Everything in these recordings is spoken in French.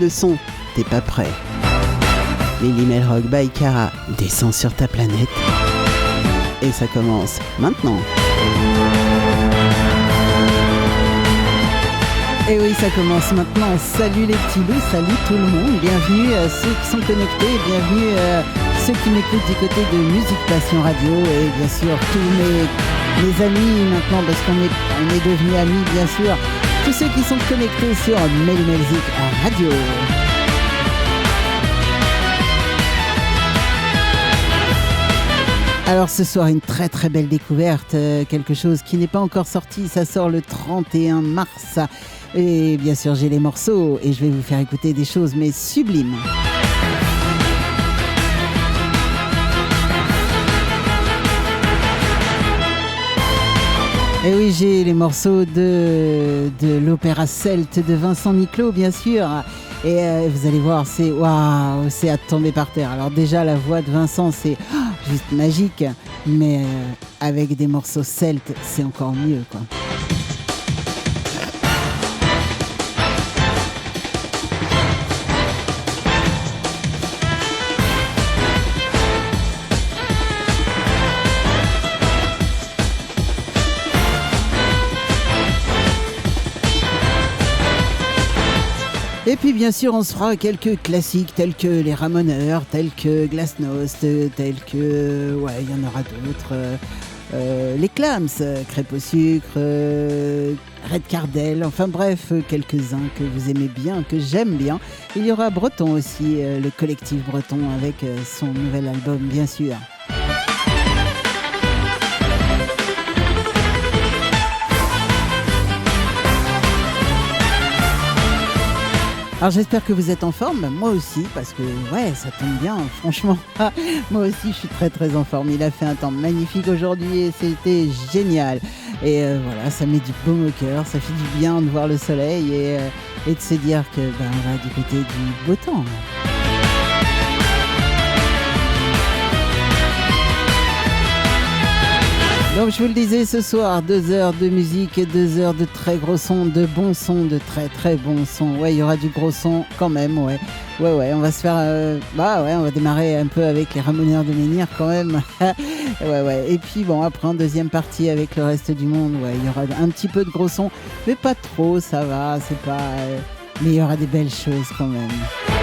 le son, t'es pas prêt. Lily Rock by Cara descend sur ta planète. Et ça commence maintenant. Et oui, ça commence maintenant. Salut les petits loups, salut tout le monde. Bienvenue à ceux qui sont connectés, bienvenue à ceux qui m'écoutent du côté de Musique Passion Radio et bien sûr tous mes, mes amis maintenant parce qu'on est, on est devenus amis bien sûr. Tous ceux qui sont connectés sur Melmelzik Radio. Alors ce soir, une très très belle découverte, euh, quelque chose qui n'est pas encore sorti, ça sort le 31 mars. Et bien sûr, j'ai les morceaux et je vais vous faire écouter des choses mais sublimes. Et oui, j'ai les morceaux de, de l'opéra celte de Vincent Niclot, bien sûr. Et euh, vous allez voir, c'est waouh, c'est à tomber par terre. Alors déjà, la voix de Vincent, c'est oh, juste magique, mais euh, avec des morceaux celtes, c'est encore mieux, quoi. Et puis bien sûr, on se fera quelques classiques tels que les Ramoneurs, tels que Glasnost, tels que... Ouais, il y en aura d'autres. Euh, euh, les Clams, Crêpe au sucre, euh, Red Cardel, enfin bref, quelques-uns que vous aimez bien, que j'aime bien. Il y aura Breton aussi, le collectif Breton avec son nouvel album bien sûr. Alors j'espère que vous êtes en forme, moi aussi, parce que ouais, ça tombe bien, franchement. moi aussi, je suis très très en forme. Il a fait un temps magnifique aujourd'hui et c'était génial. Et euh, voilà, ça met du baume au cœur, ça fait du bien de voir le soleil et, euh, de se dire que ben, on va du côté du beau temps. Donc je vous le disais ce soir, deux heures de musique et deux heures de très gros sons, de bons sons, de très très bons sons. Ouais, il y aura du gros son quand même, ouais. Ouais, ouais, on va se faire... Euh, bah ouais, on va démarrer un peu avec les Ramoneurs de Menhir quand même. ouais, ouais. Et puis bon, après en deuxième partie avec le reste du monde, ouais, il y aura un petit peu de gros sons, mais pas trop, ça va, c'est pas... Euh, mais il y aura des belles choses quand même.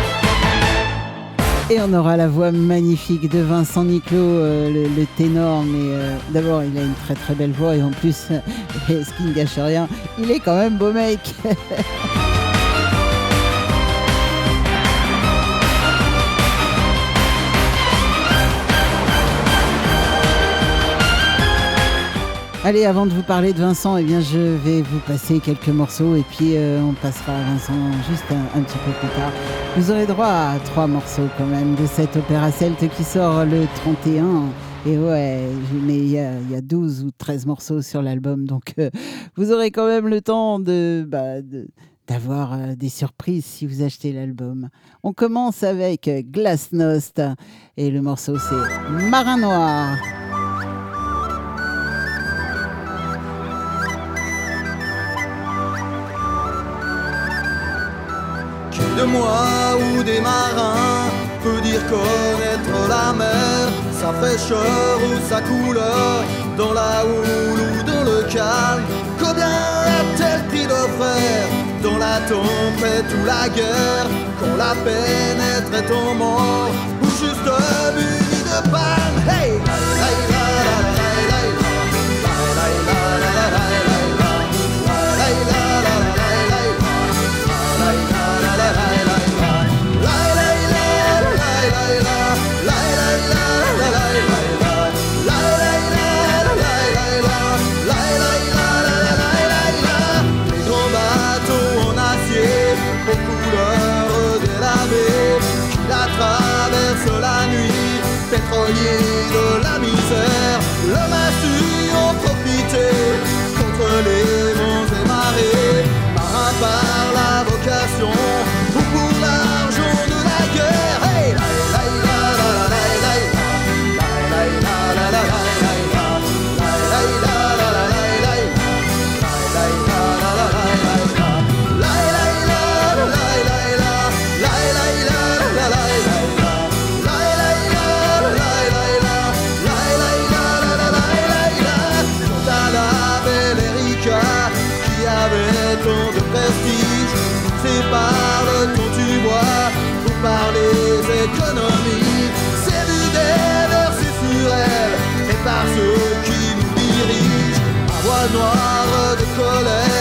Et on aura la voix magnifique de Vincent Niclot, euh, le, ténor. Mais euh, d'abord, il a une très très belle voix et en plus, ce qui ne gâche rien, il est quand même beau mec. Allez, avant de vous parler de Vincent, eh bien, je vais vous passer quelques morceaux et puis euh, on passera à Vincent juste un, petit peu plus tard. Vous aurez droit à trois morceaux quand même de cette opéra celte qui sort le 31. Et ouais, mais il y a, y a, 12 ou 13 morceaux sur l'album, donc euh, vous aurez quand même le temps de, bah, d'avoir euh, des surprises si vous achetez l'album. On commence avec Glasnost et le morceau c'est Marin Noir. De moi ou des marins peut dire connaître la mer, sa fraîcheur ou sa couleur, dans la houle ou dans le calme. Combien a-t-elle pris de frères? Dans la tempête ou la guerre, quand la peine est très tombant, ou juste muni de panne. Hey, oído la miseria. Ceux qui nous dirigent. À voix noire de colère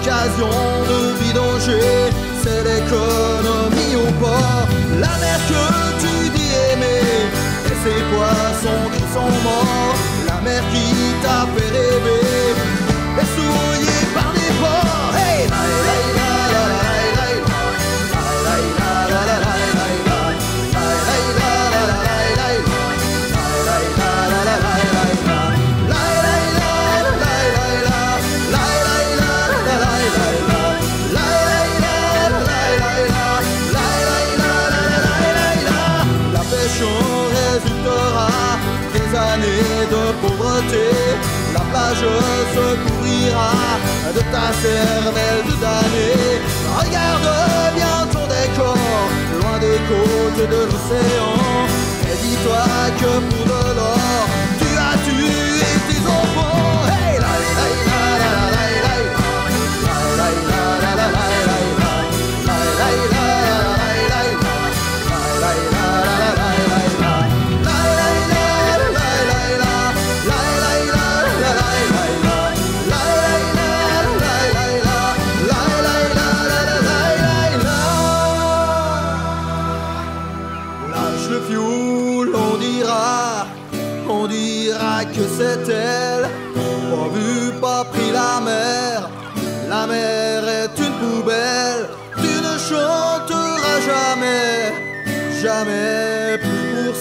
l'occasion de vidanger, c'est l'économie au port. La mer que tu dis aimer, et ces poissons qui sont morts. La mer qui t'a fait rêver, la plage se couvrira de ta cervelle de damné. Regarde bien ton décor, loin des côtes de l'océan. Et dis-toi que pour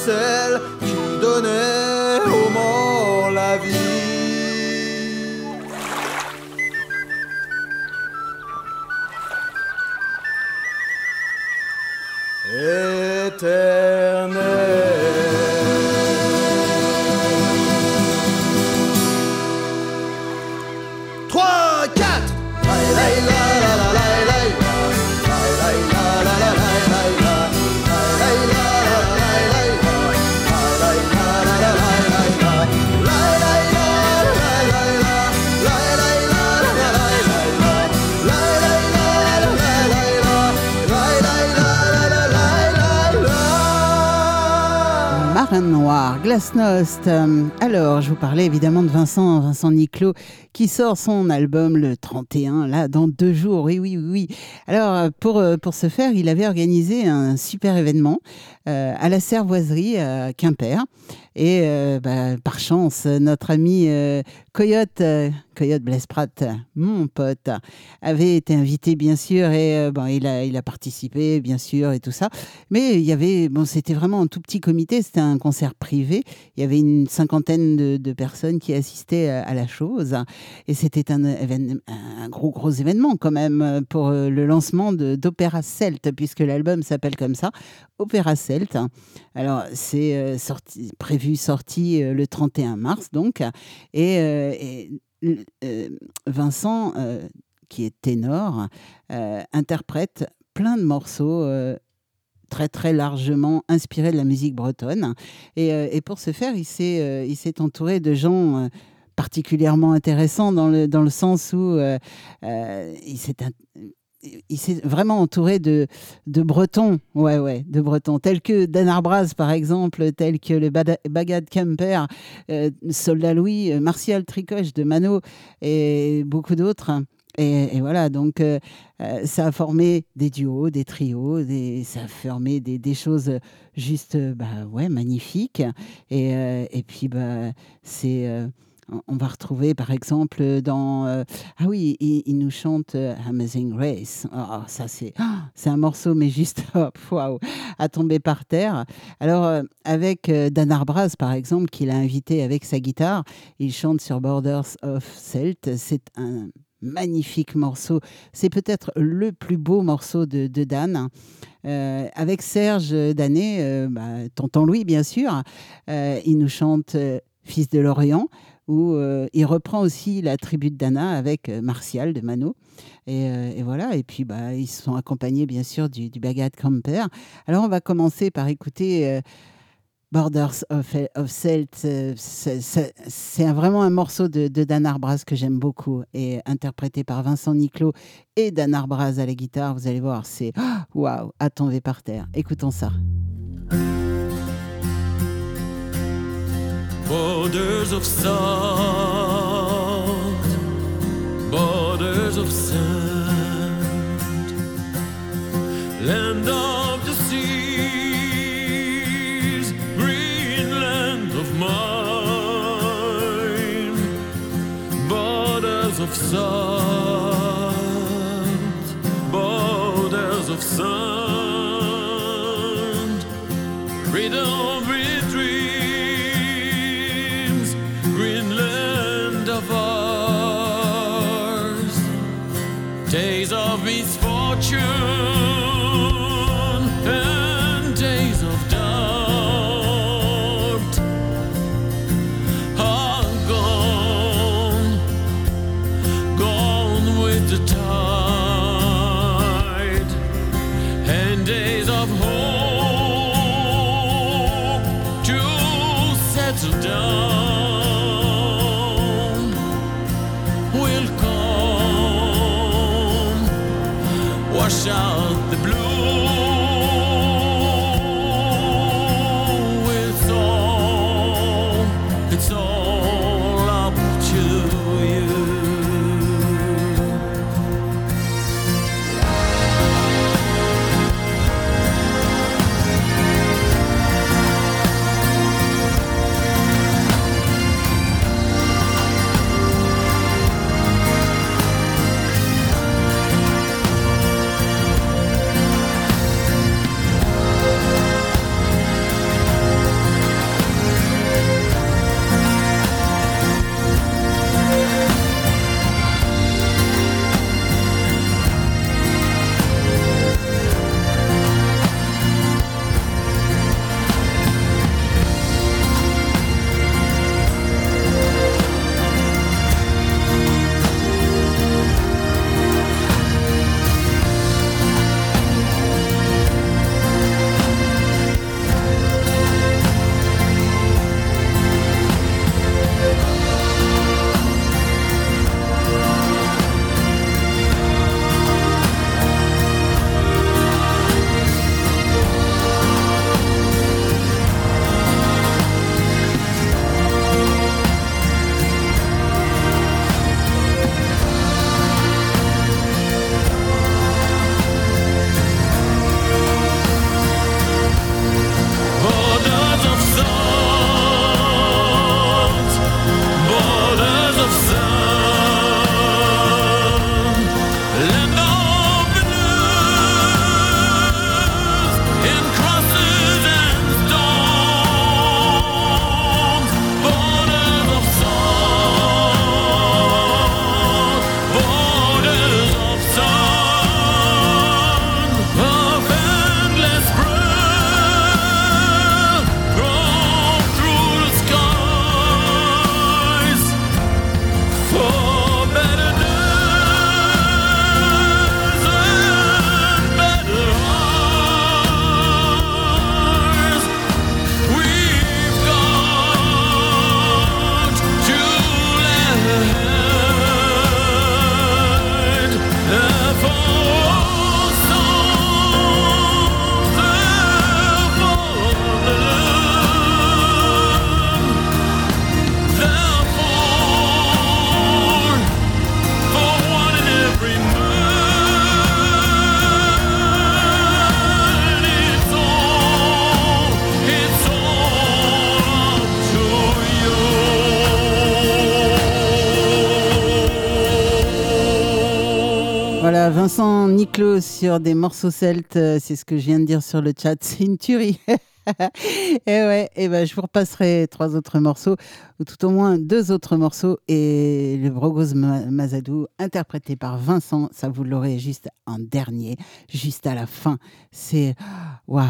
plus Glasnost. Euh, alors, je vous parlais évidemment de Vincent, Vincent Niclot, qui sort son album le 31, là, dans deux jours. Oui, oui, oui. Alors, euh, pour, euh, pour ce faire, il avait organisé un super événement à la Servoiserie à Quimper. Et bah, par chance, notre ami Coyote, Coyote Blaise mon pote, avait été invité bien sûr et bon, il a, il a participé bien sûr et tout ça. Mais il y avait, bon, c'était vraiment un tout petit comité, c'était un concert privé. Il y avait une cinquantaine de, de personnes qui assistaient à, la chose et c'était un, un gros gros événement quand même pour le lancement d'Opéra Celt puisque l'album s'appelle comme ça, Opéra Celt. Alors c'est sorti, prévu sorti le 31 mars donc et, Vincent qui est ténor interprète plein de morceaux très très largement inspiré de la musique bretonne. Et, euh, pour ce faire, il s'est euh, il s'est entouré de gens euh, particulièrement intéressants dans le, dans le sens où il s'est vraiment entouré de, de Bretons, ouais, ouais, de Bretons, tels que Dan Arbraz, par exemple, tels que le Bagad Kemper, Soldat Louis, Martial Tricoche de Mano et beaucoup d'autres. Et, voilà, donc euh, euh, ça a formé des duos, des trios, ça a formé des, des choses juste bah, ouais, magnifiques. Et, euh, et puis, bah, c'est on va retrouver par exemple dans ah oui il, nous chante Amazing Race. Oh, ça c'est c'est un morceau mais juste waouh à tomber par terre. Alors avec Dan Arbraz par exemple qu'il a invité avec sa guitare il chante sur Borders of Celt c'est un magnifique morceau. C'est peut-être le plus beau morceau de, Dan. Euh, avec Serge Danet, euh, bah, tonton Louis bien sûr, euh, il nous chante Fils de l'Orient, où il reprend aussi la tribu de Dana avec Martial de Mano. Et, voilà, et puis bah, ils sont accompagnés bien sûr du, du Bagat Camper. Alors on va commencer par écouter Borders of, of Celt, euh, c'est vraiment un morceau de, Dan Arbraz que j'aime beaucoup et interprété par Vincent Niclot et Dan Arbraz à la guitare. Vous allez voir, c'est waouh, à tomber par terre. Écoutons ça. Borders of Salt, Borders of Salt, Land of the Sea. of salt, borders Niclot sur des morceaux celtes, euh, c'est ce que je viens de dire sur le chat, c'est une tuerie. et ouais, et ben je vous repasserai trois autres morceaux, ou tout au moins deux autres morceaux, et le Brogos Mazadou, interprété par Vincent, ça vous l'aurez juste en dernier, juste à la fin. C'est waouh,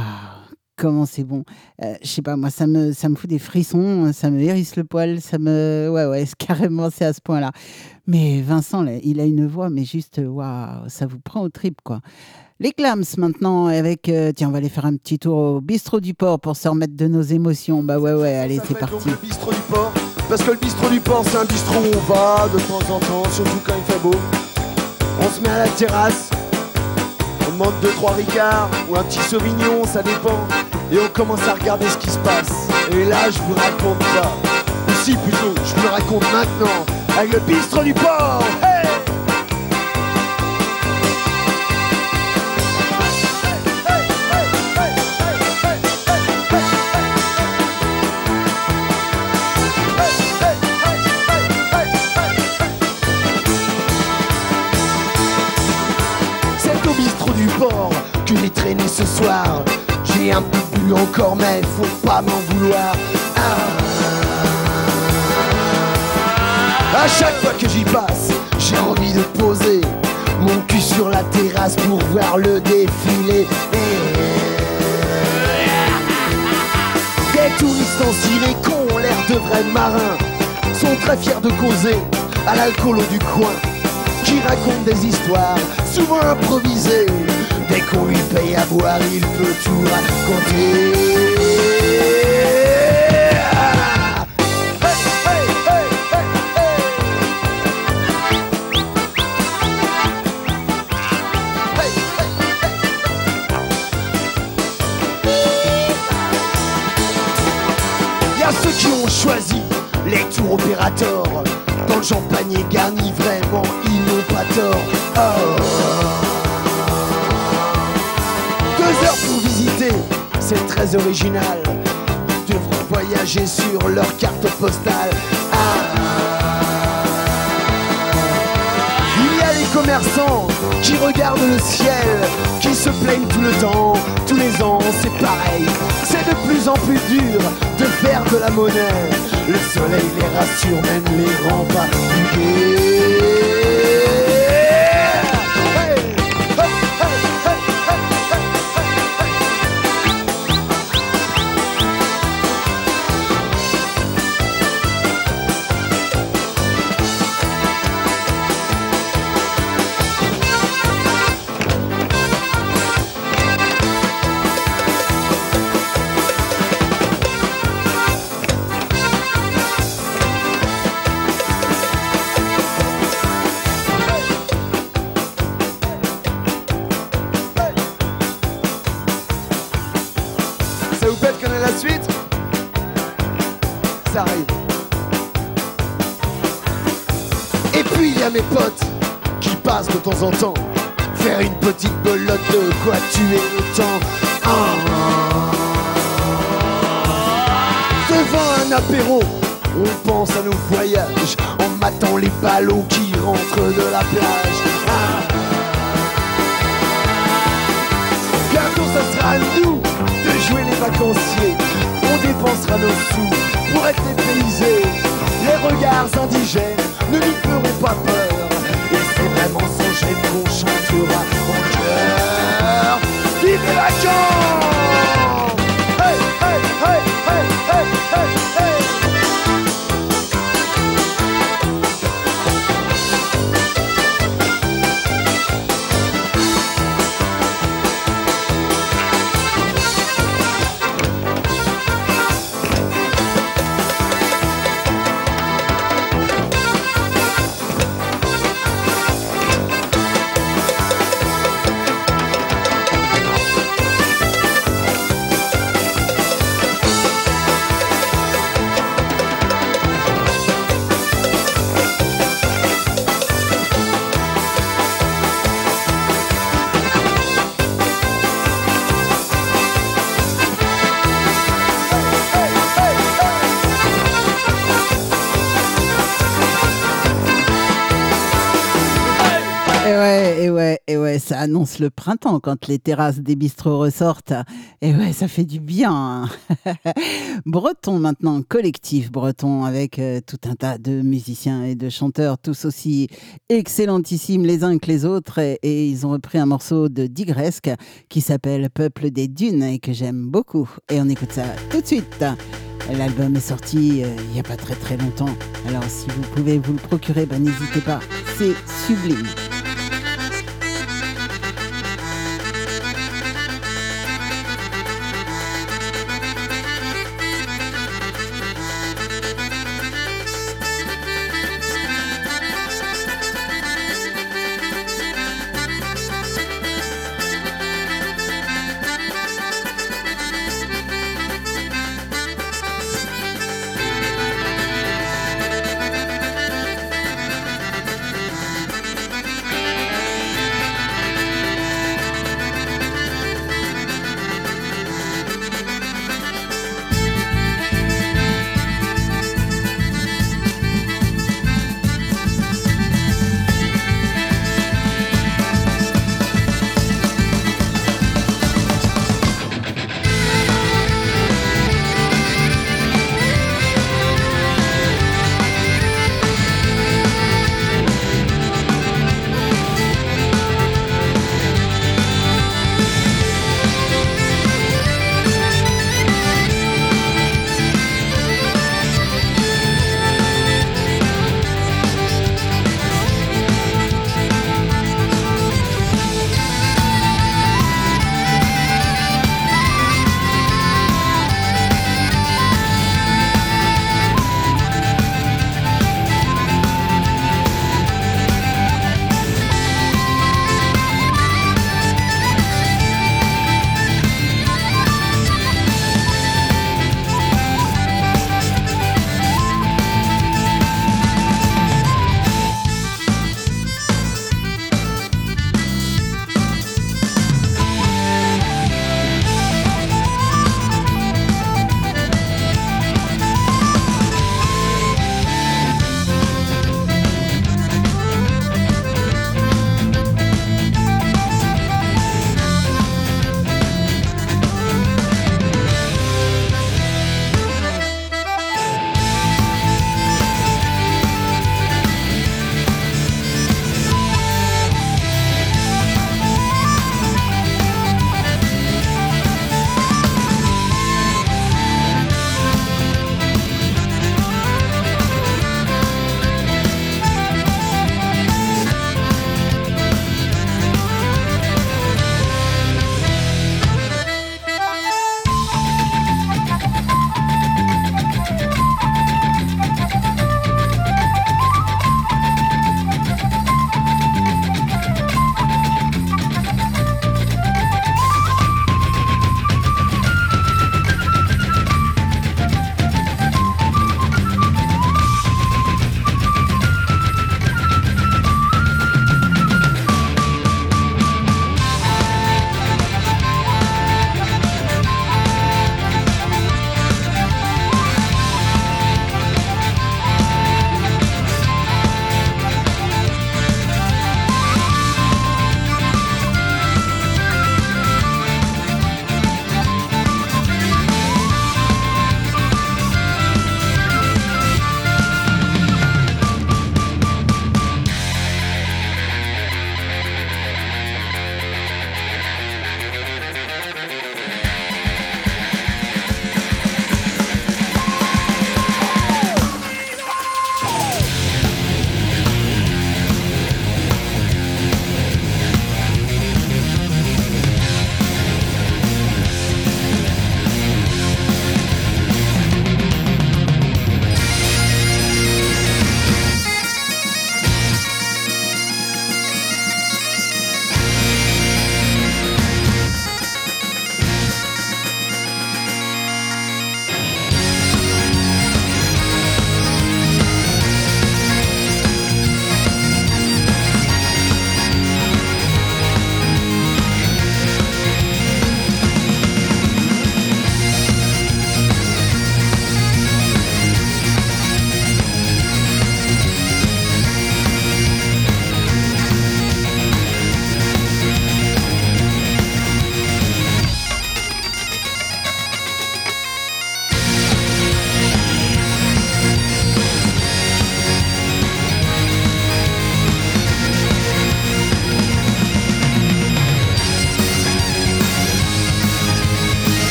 comment c'est bon. Euh, je sais pas, moi, ça me, ça me fout des frissons, ça me hérisse le poil, ça me. Ouais, ouais, carrément, c'est à ce point-là. Mais Vincent, il a une voix, mais juste, waouh, ça vous prend au trip, quoi. Les clams maintenant avec euh, tiens on va aller faire un petit tour au bistrot du port pour se remettre de nos émotions bah ouais ouais allez c'est parti le bistrot du port parce que le bistrot du port c'est un bistrot où on va de temps en temps surtout quand il fait beau on se met à la terrasse on demande deux trois ricards ou un petit sauvignon ça dépend. Et on commence à regarder ce qui se passe. Et là je vous raconte pas ou plutôt je vous raconte maintenant. Avec le bistrot du port j'ai traîné ce soir. J'ai un peu bu encore, mais faut pas m'en vouloir. Ah. À chaque fois que j'y passe, j'ai envie de poser mon cul sur la terrasse pour voir le défilé. Des touristes en ciré ont l'air de vrais marins sont très fiers de causer à l'alcool du coin qui racontent des histoires souvent improvisées Qu'on lui paye à boire, il peut tout raconter. Il y a ceux qui ont choisi les tours opérateurs. Dans le champagne garni, vraiment, ils n'ont pas tort. Oh. Deux heures pour visiter, c'est très original. Ils devront voyager sur leur carte postale. Ah. Il y a les commerçants qui regardent le ciel, qui se plaignent tout le temps, tous les ans, c'est pareil. C'est de plus en plus dur de faire de la monnaie. Le soleil les rassure, même les rend pas en temps. Faire une petite belote de quoi tuer le temps. Ah. Devant un apéro, on pense à nos voyages en matant les ballots qui rentrent de la plage. Ah. Bientôt ça sera à nous de jouer les vacanciers. On dépensera nos sous pour être dépaysés. Les regards indigènes ne nous feront pas peur. Et c'est vraiment sans gêne qu'on chantera en cœur. Vive les annonce le printemps quand les terrasses des bistrots ressortent. Et ouais, ça fait du bien. breton maintenant, collectif breton avec euh, tout un tas de musiciens et de chanteurs, tous aussi excellentissimes les uns que les autres. Et, et ils ont repris un morceau de Digresque qui s'appelle Peuple des Dunes et que j'aime beaucoup. Et on écoute ça tout de suite. L'album est sorti euh, il n'y a pas très très longtemps. Alors si vous pouvez vous le procurer, ben, n'hésitez pas. C'est sublime.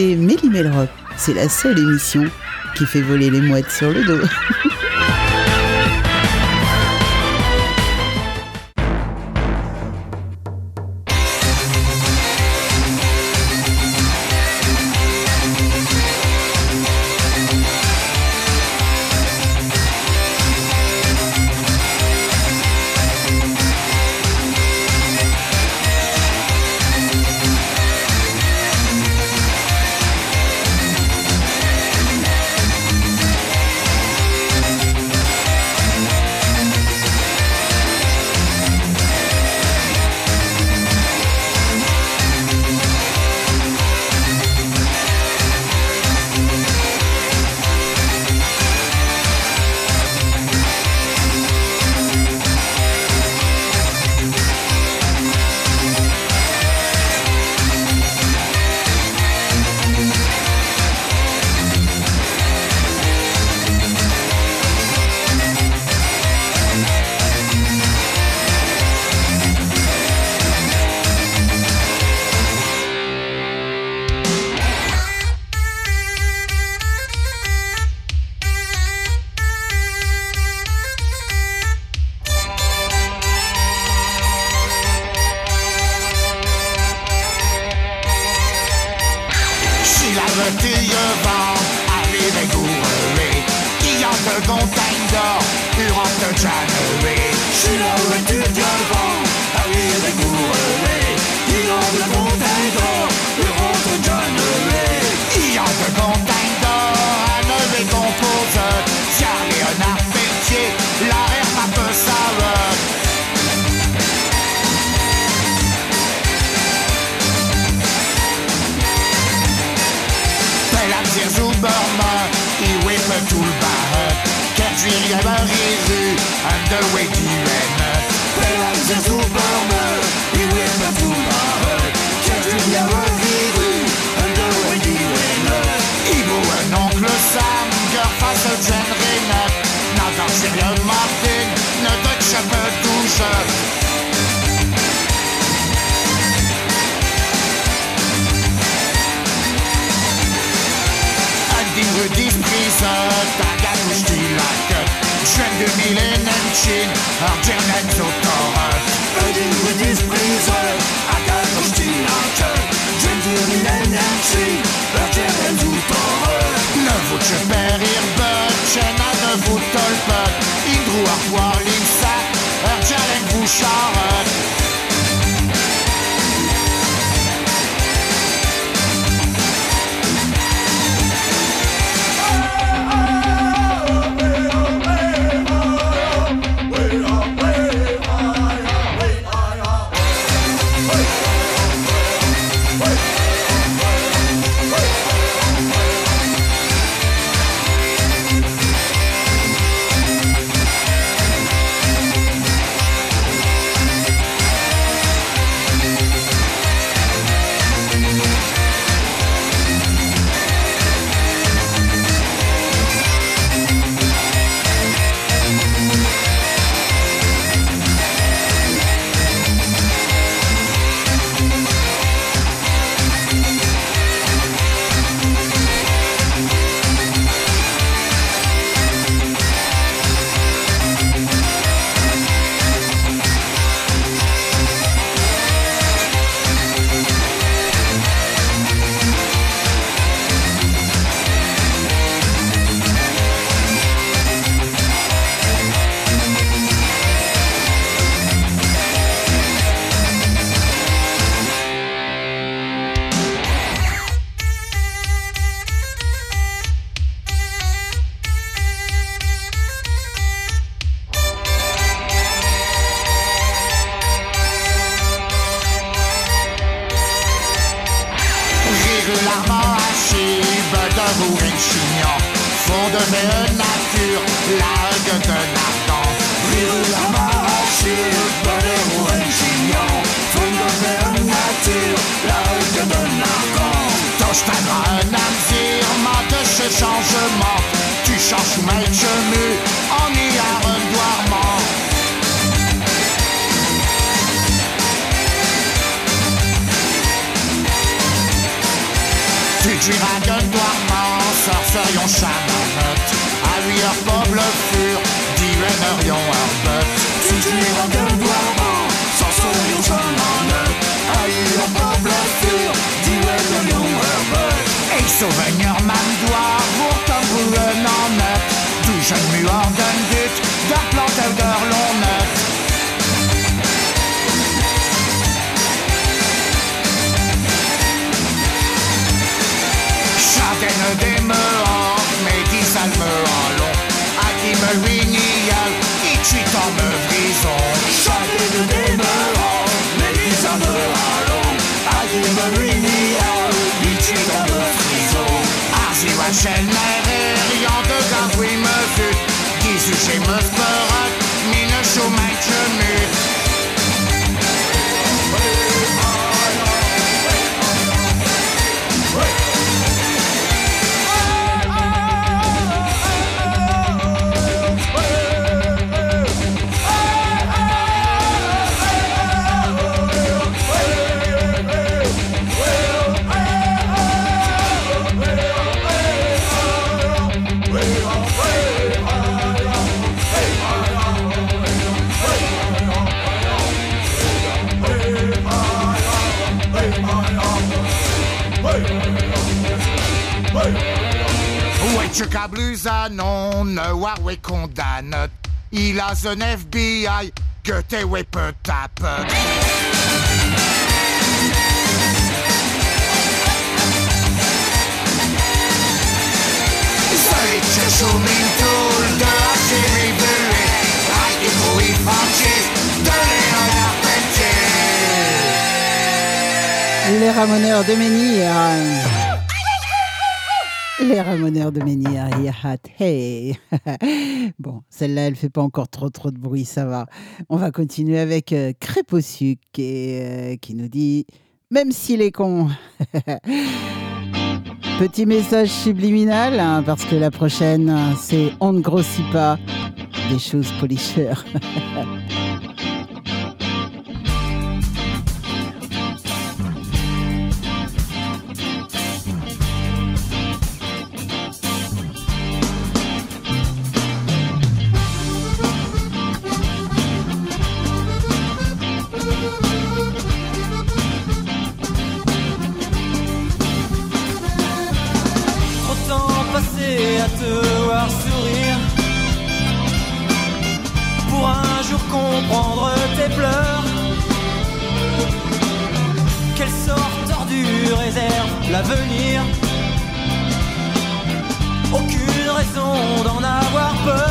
C'était Méli. C'est la seule émission qui fait voler les mouettes sur le dos. Tonef là, elle fait pas encore trop trop de bruit, ça va. On va continuer avec euh, Crépossuc et, euh, qui nous dit Même s'il est con Petit message subliminal, hein, parce que la prochaine, c'est On ne grossit pas des choses policheurs. Aucune raison d'en avoir peur.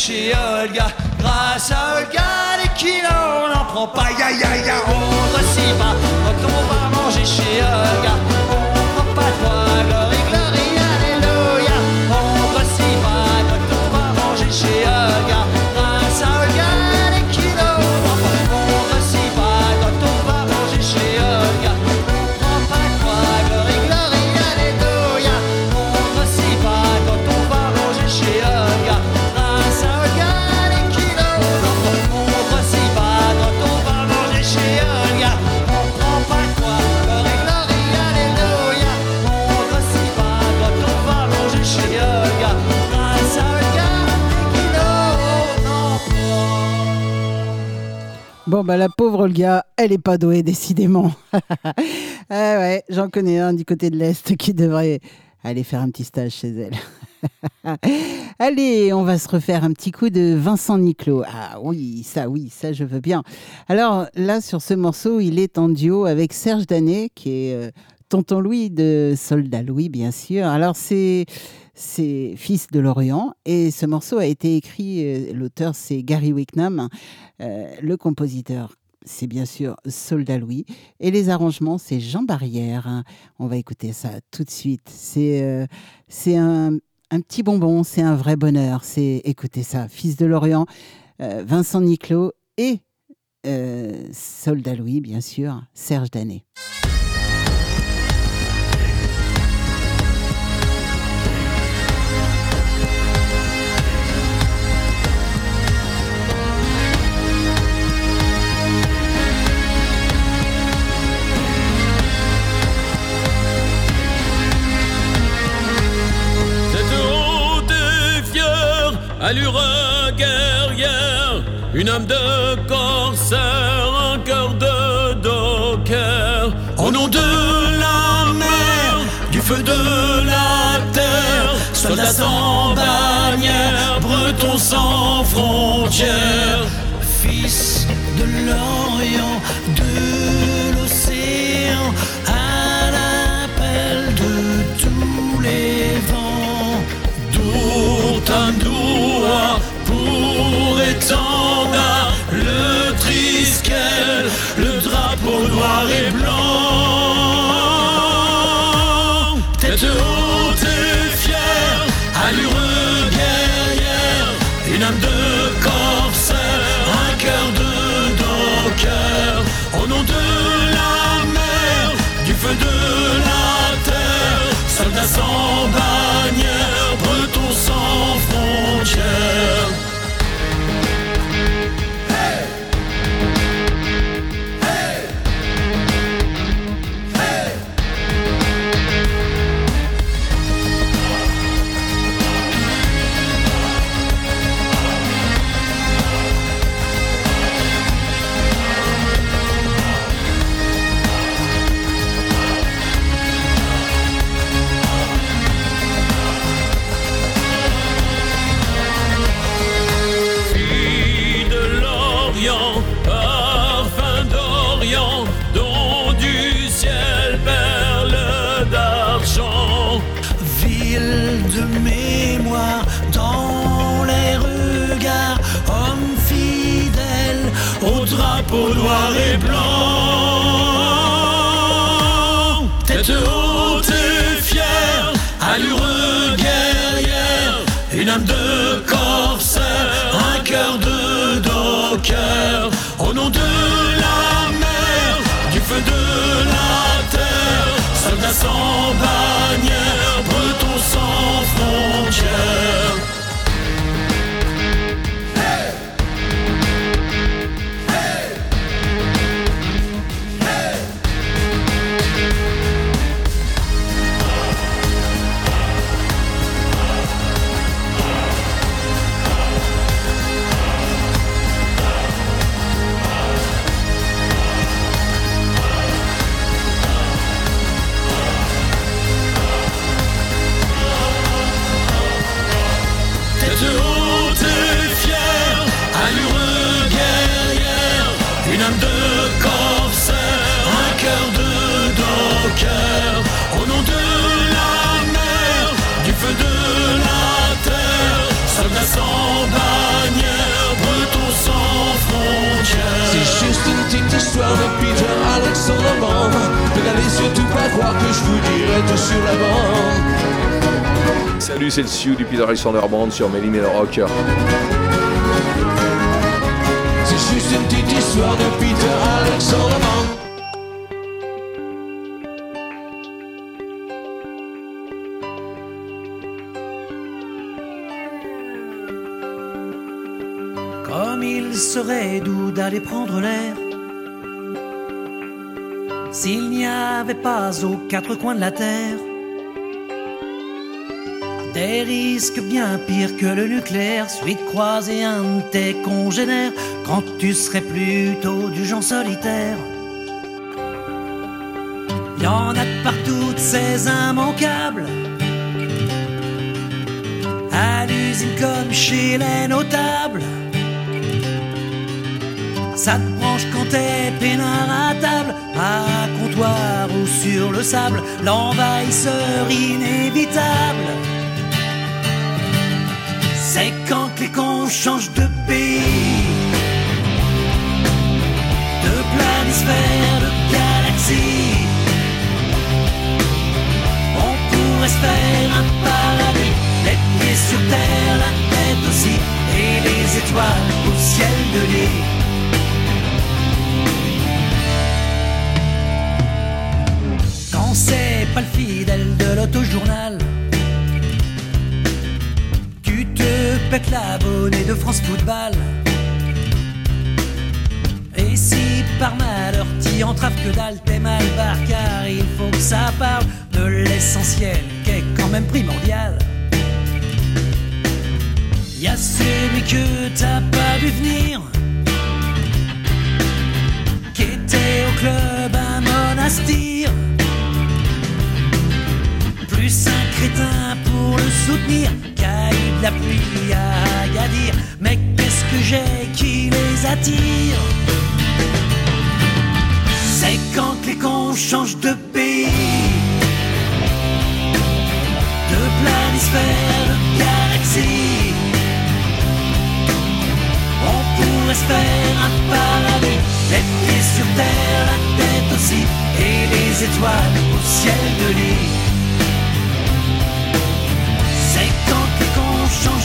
Chez Olga, grâce à Olga, les kilos, on n'en prend pas. Ya, ya, ya, on grossit pas. Quand on va manger chez Olga, Bon, bah la pauvre Olga, elle est pas douée, décidément. Eh ouais, j'en connais un du côté de l'Est qui devrait aller faire un petit stage chez elle. Allez, on va se refaire un petit coup de Vincent Niclot. Ah oui, ça, oui, ça, je veux bien. Alors là, sur ce morceau, il est en duo avec Serge Danet, qui est euh, tonton Louis de Soldat Louis, bien sûr. Alors c'est c'est fils de l'Orient et ce morceau a été écrit, euh, l'auteur c'est Gary Wicknam, euh, le compositeur c'est bien sûr Soldat Louis et les arrangements c'est Jean Barrière. On va écouter ça tout de suite. C'est euh, un, un petit bonbon, c'est un vrai bonheur. C'est écoutez ça, fils de l'Orient, Vincent Niclot et Soldat Louis bien sûr, Serge Danet. Allure guerrière, une âme de corsaire, un cœur de docker. Au nom de la mer, du feu de la terre, soldats sans bannière, bretons sans frontières, fils de l'Orient, drapeau noir de mémoire dans les regards, homme fidèle au drapeau noir et blanc. Tête haute et fière, allure guerrière, une âme de corsaire, un cœur de docker. Au nom de la mer, du feu de la terre, soldats sans croire que je vous dirai tout sur la bande. Salut, c'est le Sioux du Peter Alexander Band sur Melly Miller Rock. C'est juste une petite histoire de Peter Alexandre Band. Comme il serait doux d'aller prendre l'air s'il n'y avait pas aux quatre coins de la terre des risques bien pires que le nucléaire, suite croiser un de tes congénères quand tu serais plutôt du genre solitaire. Y en a de partout ces immanquables. À l'usine comme chez les notables. Ça te branche quand t'es peinard à table, à comptoir ou sur le sable, l'envahisseur inévitable. C'est quand les cons changent de pays, de planisphère, de galaxie. On pourrait se faire un paradis, les pieds sur terre, la tête aussi, et les étoiles au ciel de lit. C'est pas le fidèle de l'autojournal, tu te pètes l'abonné de France Football. Et si par malheur t'y entraves que dalle, t'es mal car il faut que ça parle de l'essentiel qui est quand même primordial. Y a celui que t'as pas vu venir, qui était au club à Monastir. Plus un crétin pour le soutenir de la pluie à Agadir. Mais qu'est-ce que j'ai qui les attire? C'est quand les cons changent de pays, de planisphère, de galaxie. On pourrait se faire un paradis, les pieds sur terre, la tête aussi, et les étoiles au ciel de lit.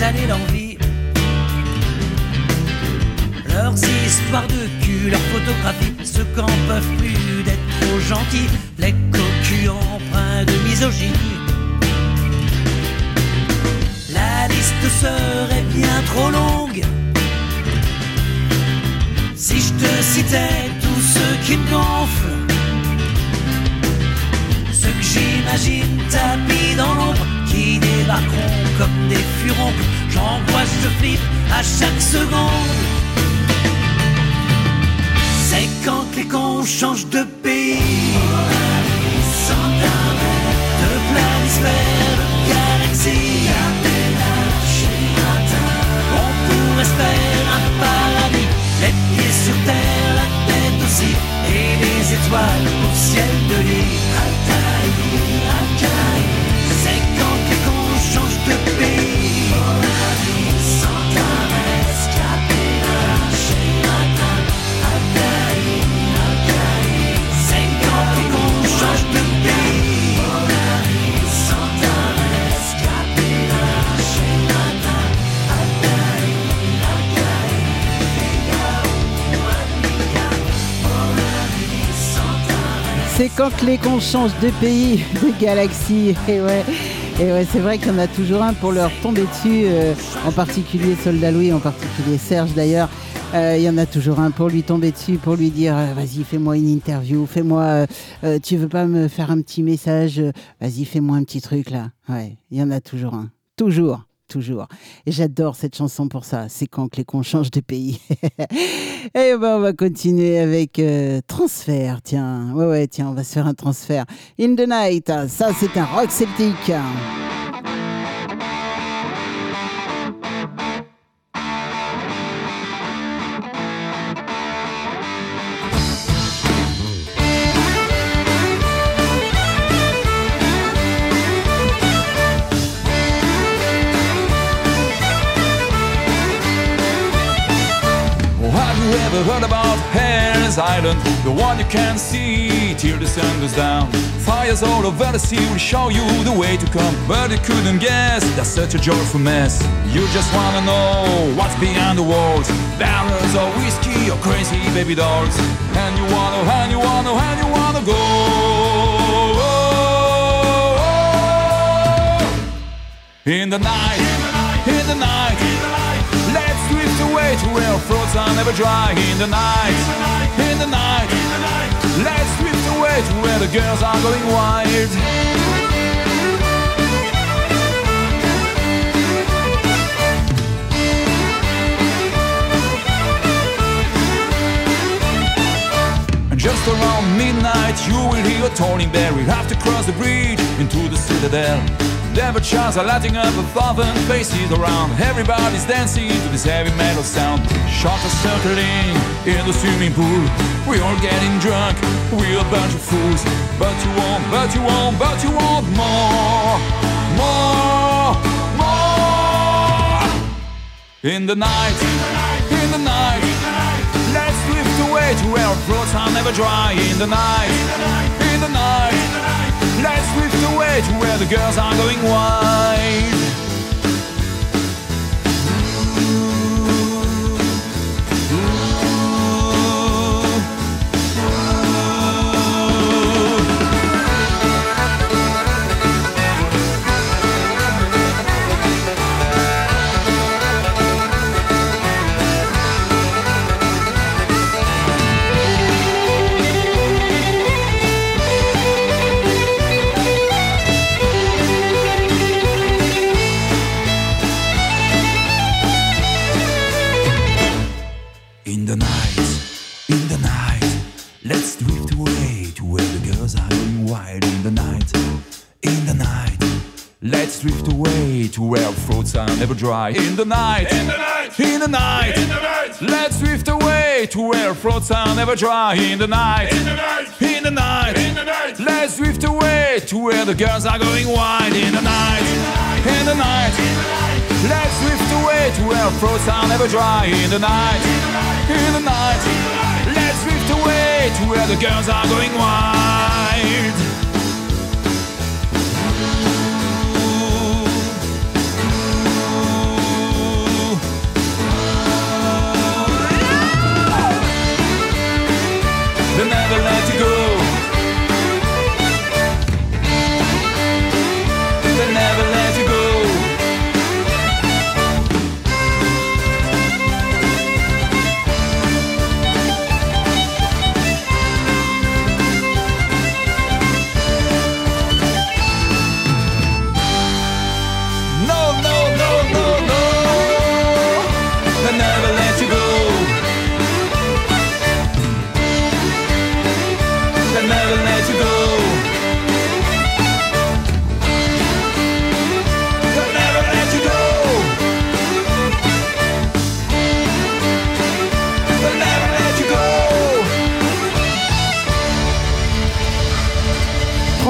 d'étaler l'envie. Leurs histoires de cul, leurs photographies, ceux qu'en peuvent plus d'être trop gentils, les cocus empreints de misogynie. La liste serait bien trop longue si je te citais tous ceux qui me gonflent. Ceux que j'imagine tapis dans l'ombre, qui débarqueront comme des furoncles. J'angoisse, je flippe à chaque seconde. C'est quand les cons de pays, de planisphère, de galaxie. On pourrait un paradis, les pieds sur terre, la tête aussi, et les étoiles au ciel de lit. C'est quand les cons changent de pays, de galaxie. Et ouais, et ouais c'est vrai qu'il y en a toujours un pour leur tomber dessus, euh, en particulier Soldat Louis, en particulier Serge d'ailleurs. Euh, Il y en a toujours un pour lui tomber dessus, pour lui dire euh, vas-y fais-moi une interview, fais-moi, euh, tu veux pas me faire un petit message, vas-y fais-moi un petit truc là. Ouais, il y en a toujours un, toujours. Toujours. Et j'adore cette chanson pour ça. C'est quand que les cons changent de pays. Et ben, on va continuer avec euh, transfert. Tiens, ouais, ouais, tiens, on va se faire un transfert. In the Night, ça c'est un rock sceptique. Ever heard about Harris Island? The one you can't see till the sun goes down. Fires all over the sea will show you the way to come, but you couldn't guess that's such a joyful mess. You just wanna know what's behind the walls, barrels of whiskey or crazy baby dolls, and you wanna, and you wanna, and you wanna go. In the night, in the night, let's where throats are never dry. In the night, in the night, let's drift away to where the girls are going wild. Midnight, you will hear a tolling bell. We'll have to cross the bridge into the citadel. Devil chance are lighting up a thousand faces around. Everybody's dancing to this heavy metal sound. Shots are circling in the swimming pool. We're all getting drunk, we're a bunch of fools. But you want, but you want, but you want more, more, more. In the night, in the night, drift where our throats are never dry. In the night, in the night, let's drift away to where the girls are going wild. 12 fruits are never dry. In the night, in the night, in the night, in the night. Let's drift away to where fruits are never dry. In the night, in the night, in the night, in the night. Let's drift away to where the girls are going wild. In the night, in the night, in the night. Let's drift away to where fruits are never dry. In the night, in the night. Let's drift away to where the girls are going wild.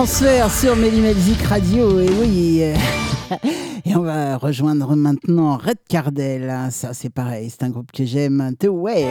Transfert sur Mélimelzik Radio, et oui. euh, Et on va rejoindre maintenant Red Cardell. hein, Ça, c'est pareil, c'est un groupe que j'aime. The Way.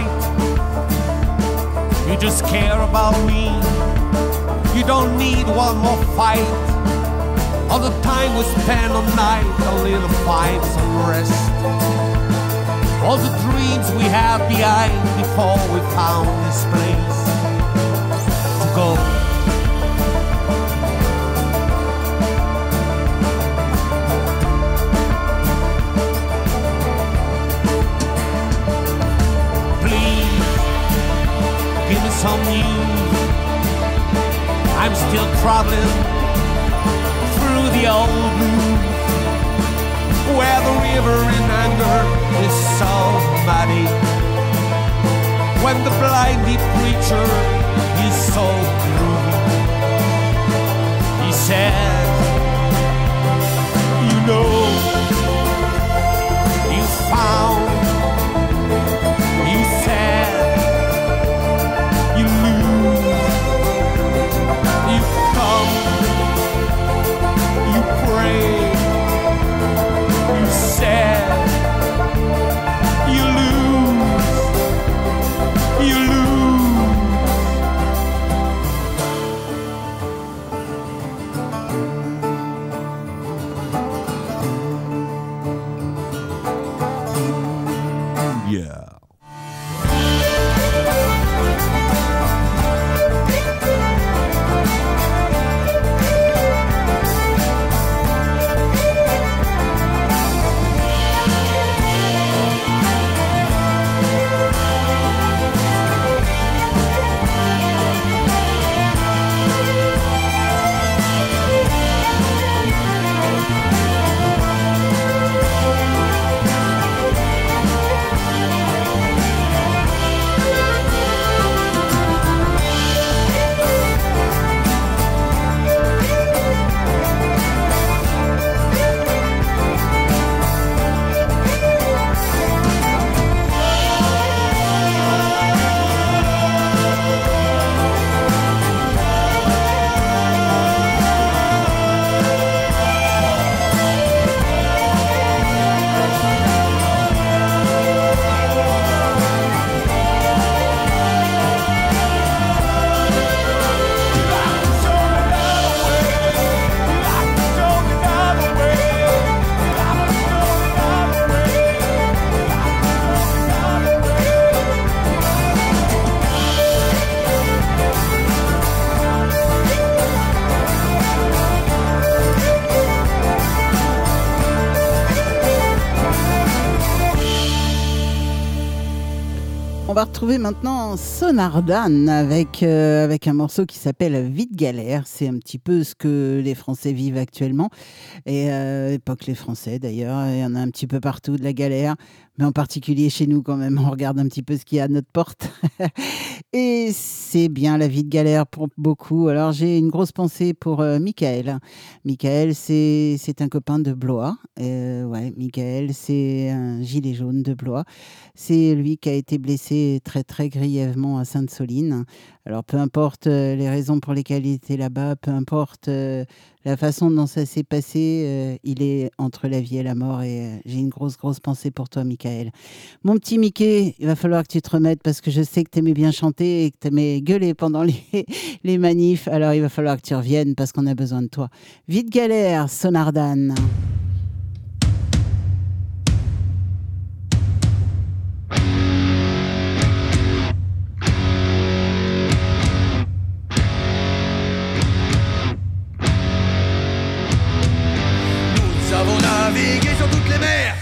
Light. You just care about me. You don't need one more fight. All the time we spend all night, a little fights and rest. All the dreams we had behind before we found this place still traveling through the old blues where the river in anger is so muddy. When the blindy preacher is so groovy, he says, You know, retrouver maintenant Sonardan avec, euh, avec un morceau qui s'appelle Vite Galère. C'est un petit peu ce que les Français vivent actuellement. Et euh, pas que les Français d'ailleurs, il y en a un petit peu partout de la galère. Mais en particulier chez nous quand même, on regarde un petit peu ce qu'il y a à notre porte. Et c'est bien la vie de galère pour beaucoup. Alors j'ai une grosse pensée pour euh, Michael. Michael, c'est un copain de Blois. Euh, ouais, Michael, c'est un gilet jaune de Blois. C'est lui qui a été blessé très très grièvement à Sainte-Soline. Alors peu importe euh, les raisons pour lesquelles il était là-bas, peu importe euh, la façon dont ça s'est passé, euh, il est entre la vie et la mort et euh, j'ai une grosse grosse pensée pour toi Michael. Mon petit Mickey, il va falloir que tu te remettes parce que je sais que tu aimais bien chanter et que tu aimais gueuler pendant les, les manifs. Alors il va falloir que tu reviennes parce qu'on a besoin de toi. Vite galère, Sonardan. Navigué sur toutes les mers.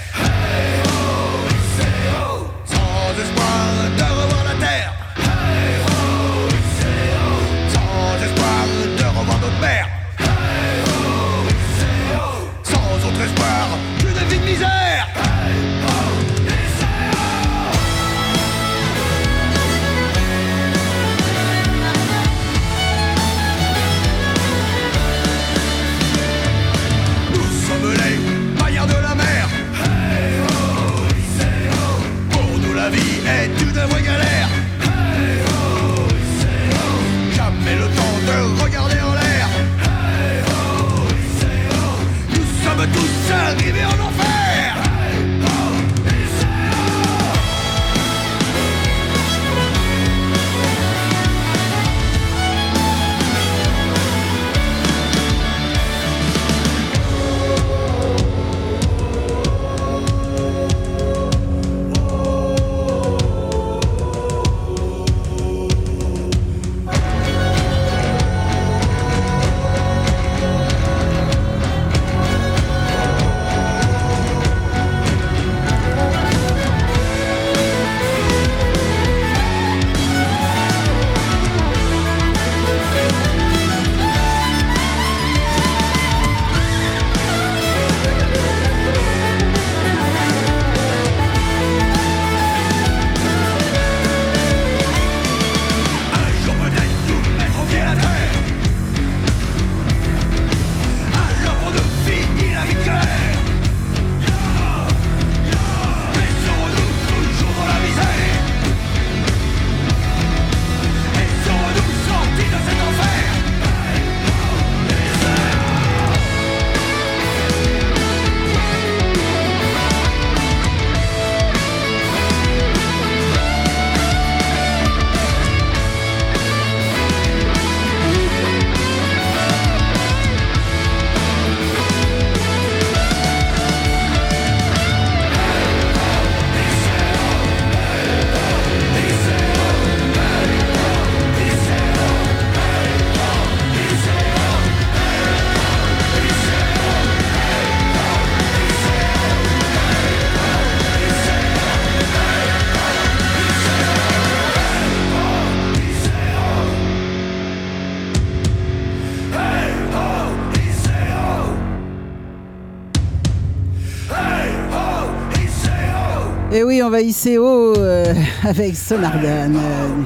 Oui, on va haut euh, avec Sonardan. euh,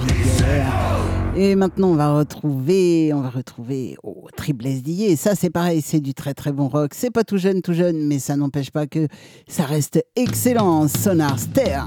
et maintenant, on va retrouver, on va retrouver oh, Triple SDI. Et ça, c'est pareil, c'est du très très bon rock. C'est pas tout jeune, tout jeune, mais ça n'empêche pas que ça reste excellent. Sonar Ster.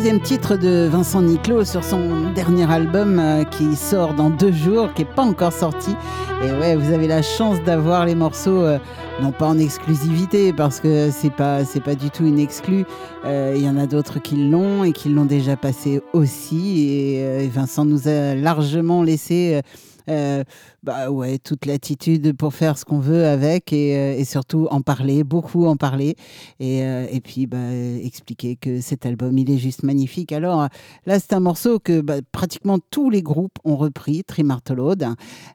Troisième titre de Vincent Niclot sur son dernier album euh, qui sort dans deux jours, qui n'est pas encore sorti. Et ouais, vous avez la chance d'avoir les morceaux, euh, non pas en exclusivité, parce que c'est pas, c'est pas du tout une exclue. Euh, Il y en a d'autres qui l'ont et qui l'ont déjà passé aussi. Et, et Vincent nous a largement laissé Euh, bah ouais, toute l'attitude pour faire ce qu'on veut avec et, euh, surtout en parler, beaucoup en parler. Et, euh, et puis bah, expliquer que cet album, il est juste magnifique. Alors là, c'est un morceau que bah, pratiquement tous les groupes ont repris.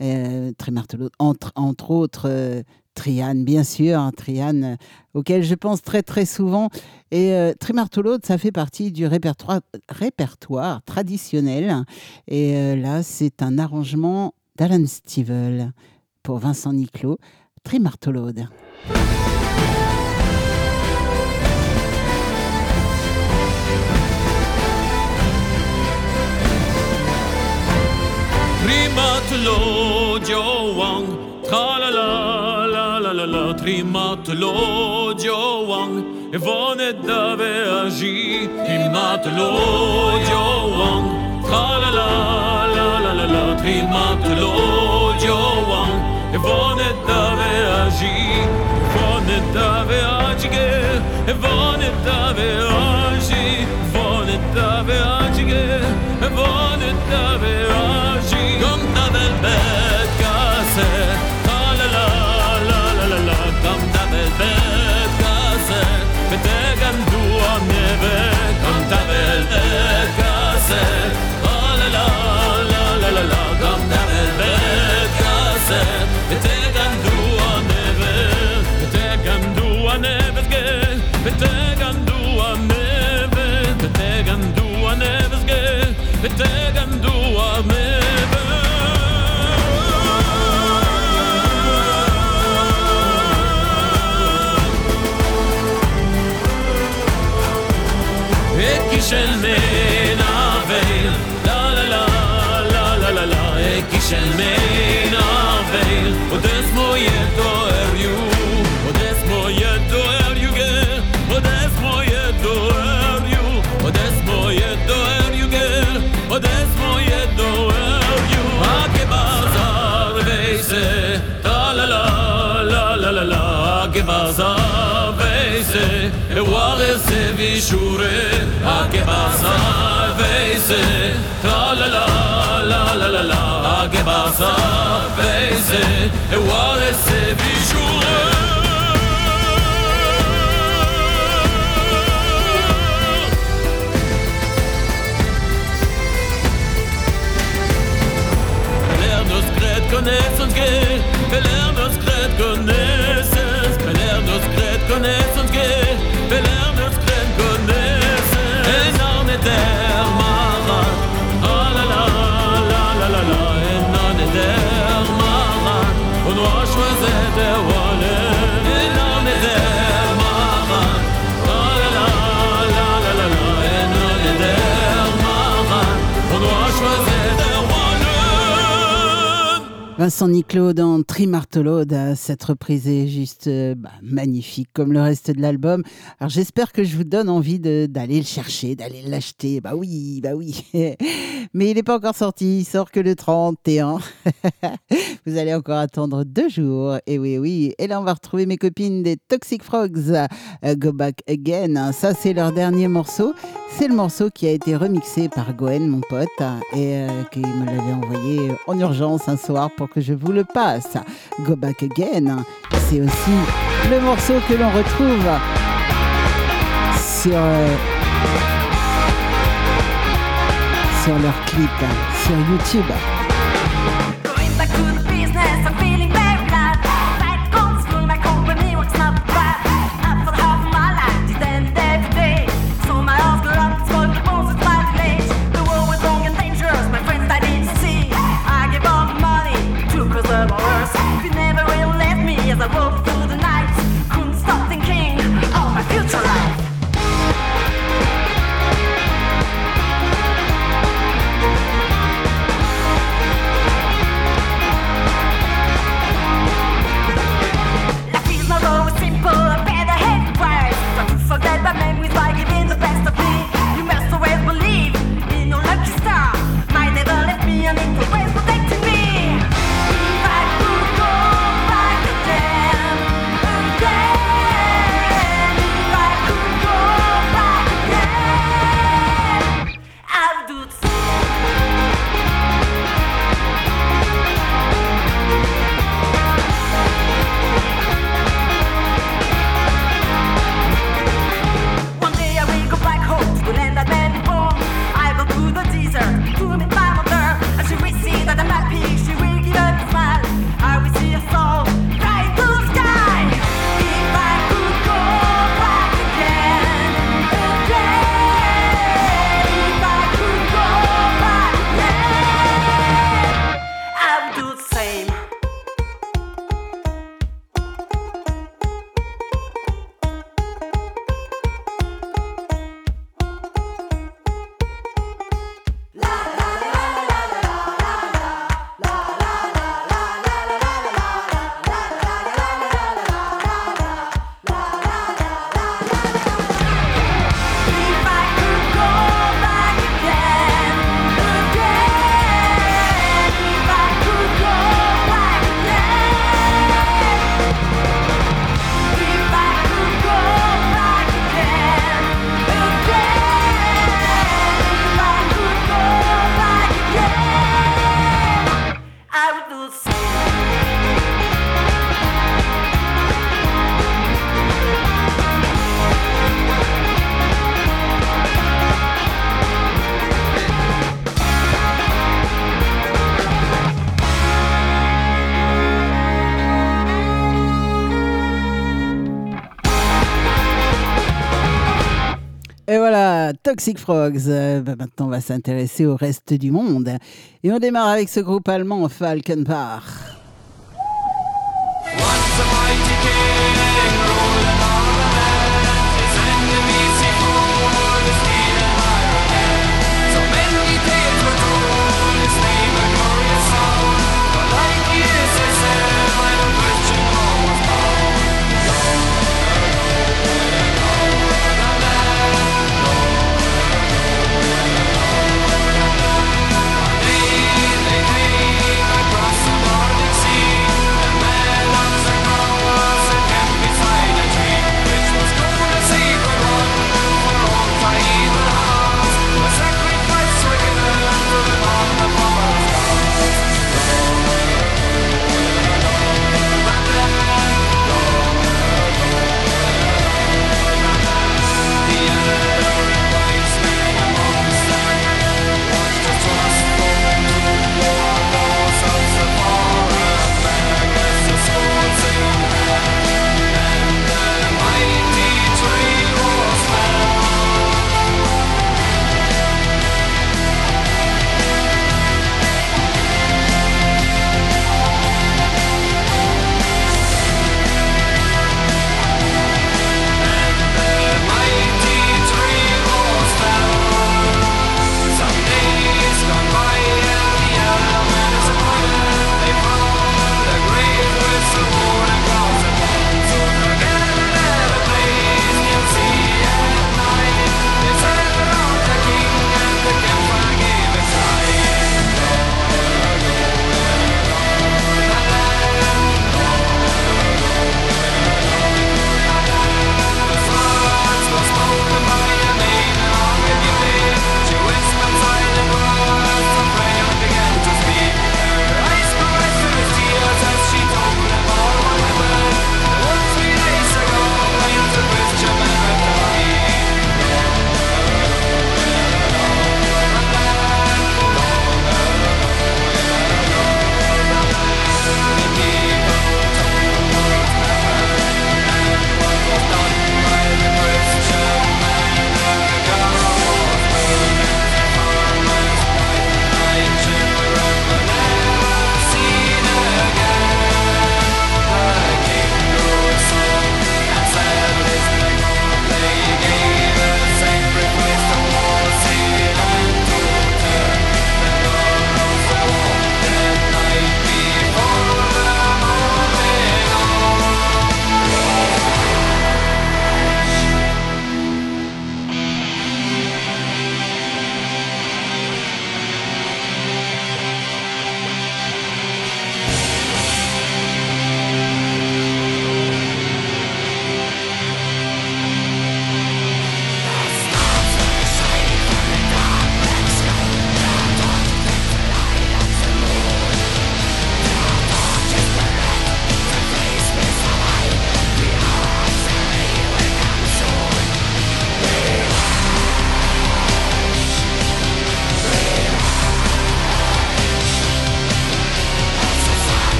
Euh, Trimartelode, entre, entre autres. Triane, bien sûr, hein, Triane, euh, auquel je pense très très souvent. Et euh, ça fait partie du répertoire, traditionnel. Et euh, là, c'est un arrangement d'Alan Stivell pour Vincent Niclot, tra la la trimat lo joang vonet dave agi trimat lo joang tra la la la la la la. Trimat lo joang vonet dave agi vonet dave agi vonet dave agi vonet dave agi vonet dave passionate. Veise La la la la la la la Ake Vincent Niclot dans Trimartelode, euh, cette reprise est juste euh, bah, magnifique comme le reste de l'album. Alors j'espère que je vous donne envie d'aller le chercher, d'aller l'acheter. Bah oui, bah oui. Mais il n'est pas encore sorti, il sort que le 31. vous allez encore attendre deux jours. Et oui, oui. Et là on va retrouver mes copines des Toxic Frogs, euh, Go Back Again. Ça c'est leur dernier morceau. C'est le morceau qui a été remixé par Goen, mon pote, et euh, qui me l'avait envoyé en urgence un soir pour que je vous le passe. Go Back Again, c'est aussi le morceau que l'on retrouve sur, euh, sur leur clip sur YouTube. Toxic Frogs. Euh, bah, maintenant, on va s'intéresser au reste du monde. Et on démarre avec ce groupe allemand, Falkenbach.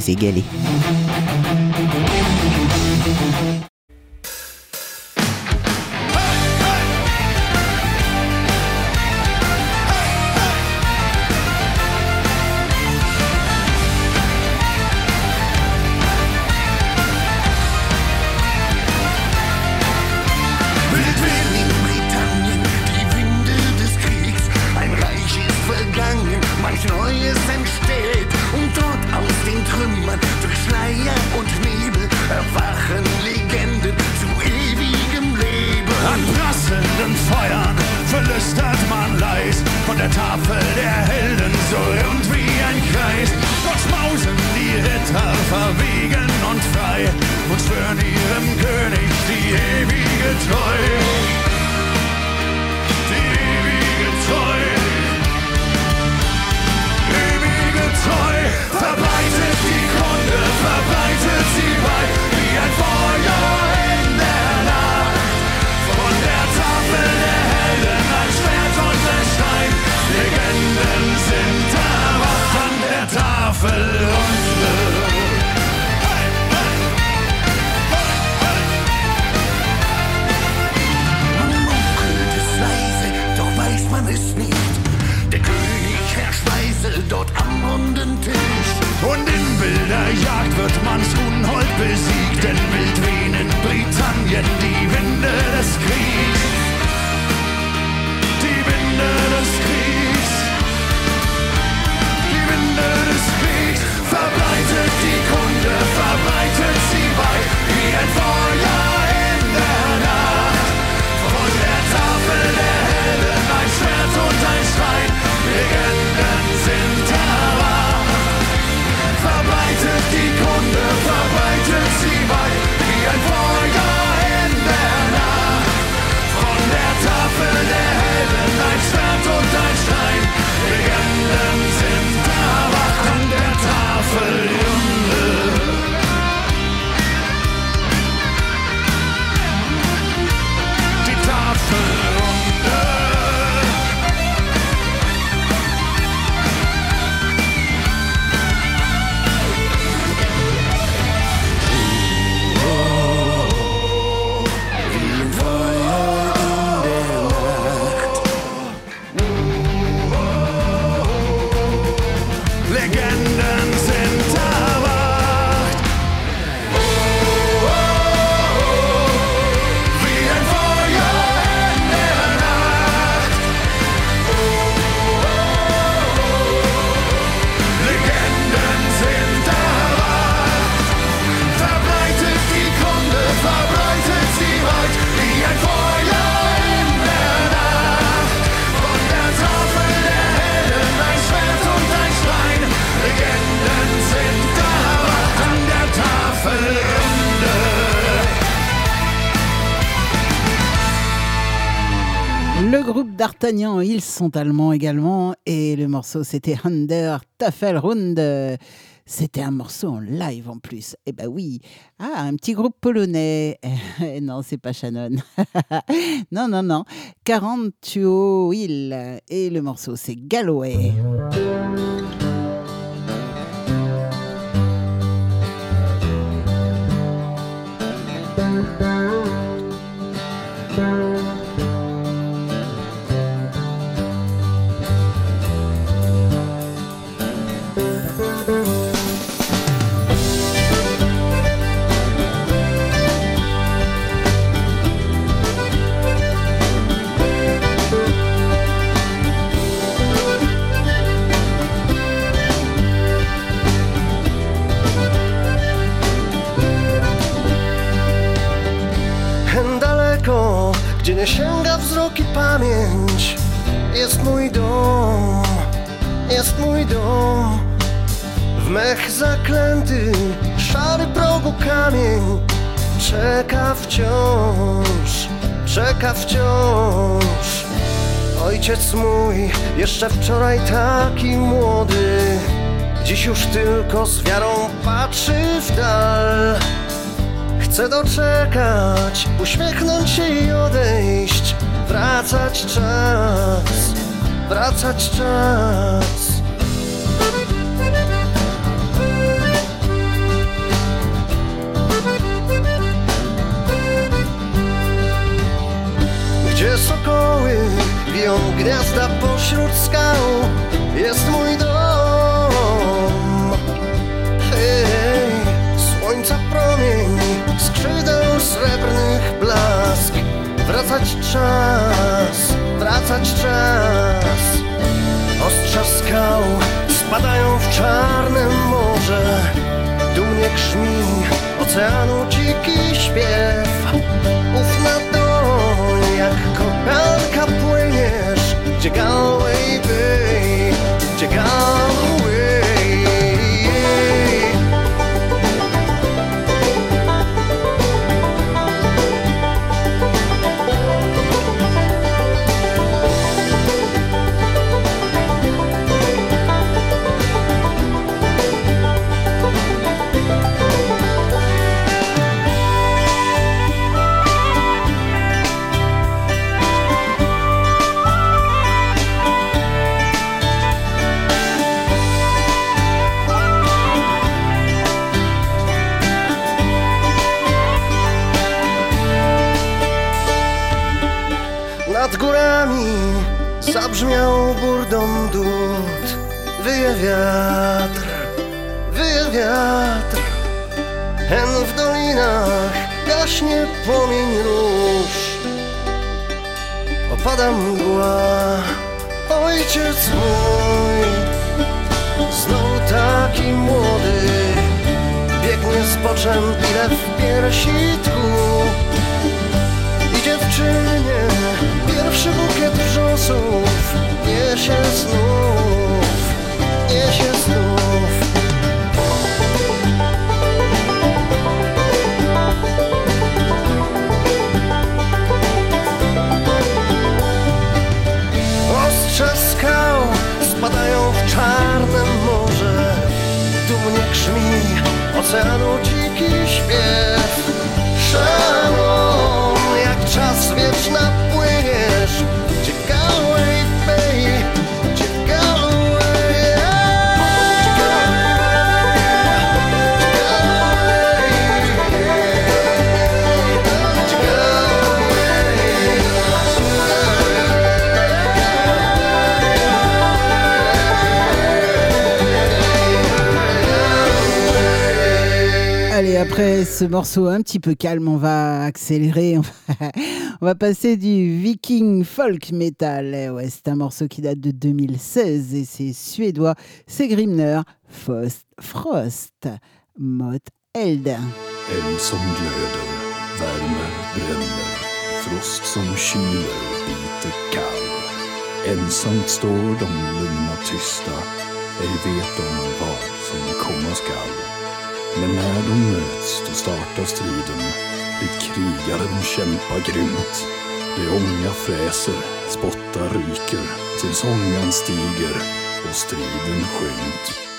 les égaler. d'Artagnan, ils sont allemands également, et le morceau c'était Under Tafelrunde. C'était un morceau en live en plus. Eh ben oui. Ah, un petit groupe polonais. non, c'est pas Shannon. non, non, non. 40 Hill. Et le morceau, c'est Galloway. mnie sięga wzrok i pamięć. Jest mój dom, jest mój dom. W mech zaklęty, szary progu kamień. Czeka wciąż, czeka wciąż. Ojciec mój, jeszcze wczoraj taki młody. Dziś już tylko z wiarą patrzy w dal. Chcę doczekać, uśmiechnąć się i odejść. Wracać czas, wracać czas. Gdzie sokoły biją gniazda pośród skał? Jest mój dom. Skrzydeł srebrnych blask. Wracać czas, wracać czas. Ostrza skał spadają w czarne morze. Dumnie grzmi oceanu dziki śpiew. Uf na dół, jak kochałka płyniesz Gdzie Galway zabrzmiał burdą dud. Wyje wiatr, wyje wiatr. Hen w dolinach gaśnie płomień róż. Opada mgła, ojciec mój. Znowu taki młody Biegnie z boczem ile w piersi tchu. I dziewczynie pierwszy bukiet wrzosów niesie znów, niesie znów. Ostrze skał spadają w czarne morze, dumnie grzmi oceanu dziki śpiew. Szalom, jak czas wieczna ce morceau un petit peu calme, on va accélérer. On va, passer du viking folk metal. Eh ouais, c'est un morceau qui date de 2016 et c'est suédois. C'est Grimner Frost, Frost mot eld. Bränner, frost står de lugna tysta, ej vet. Men när de möts, då startar striden. Dit krigare de kämpar grymt. Det ånga fräser, spottar ryker, tills ångan stiger och striden skymt.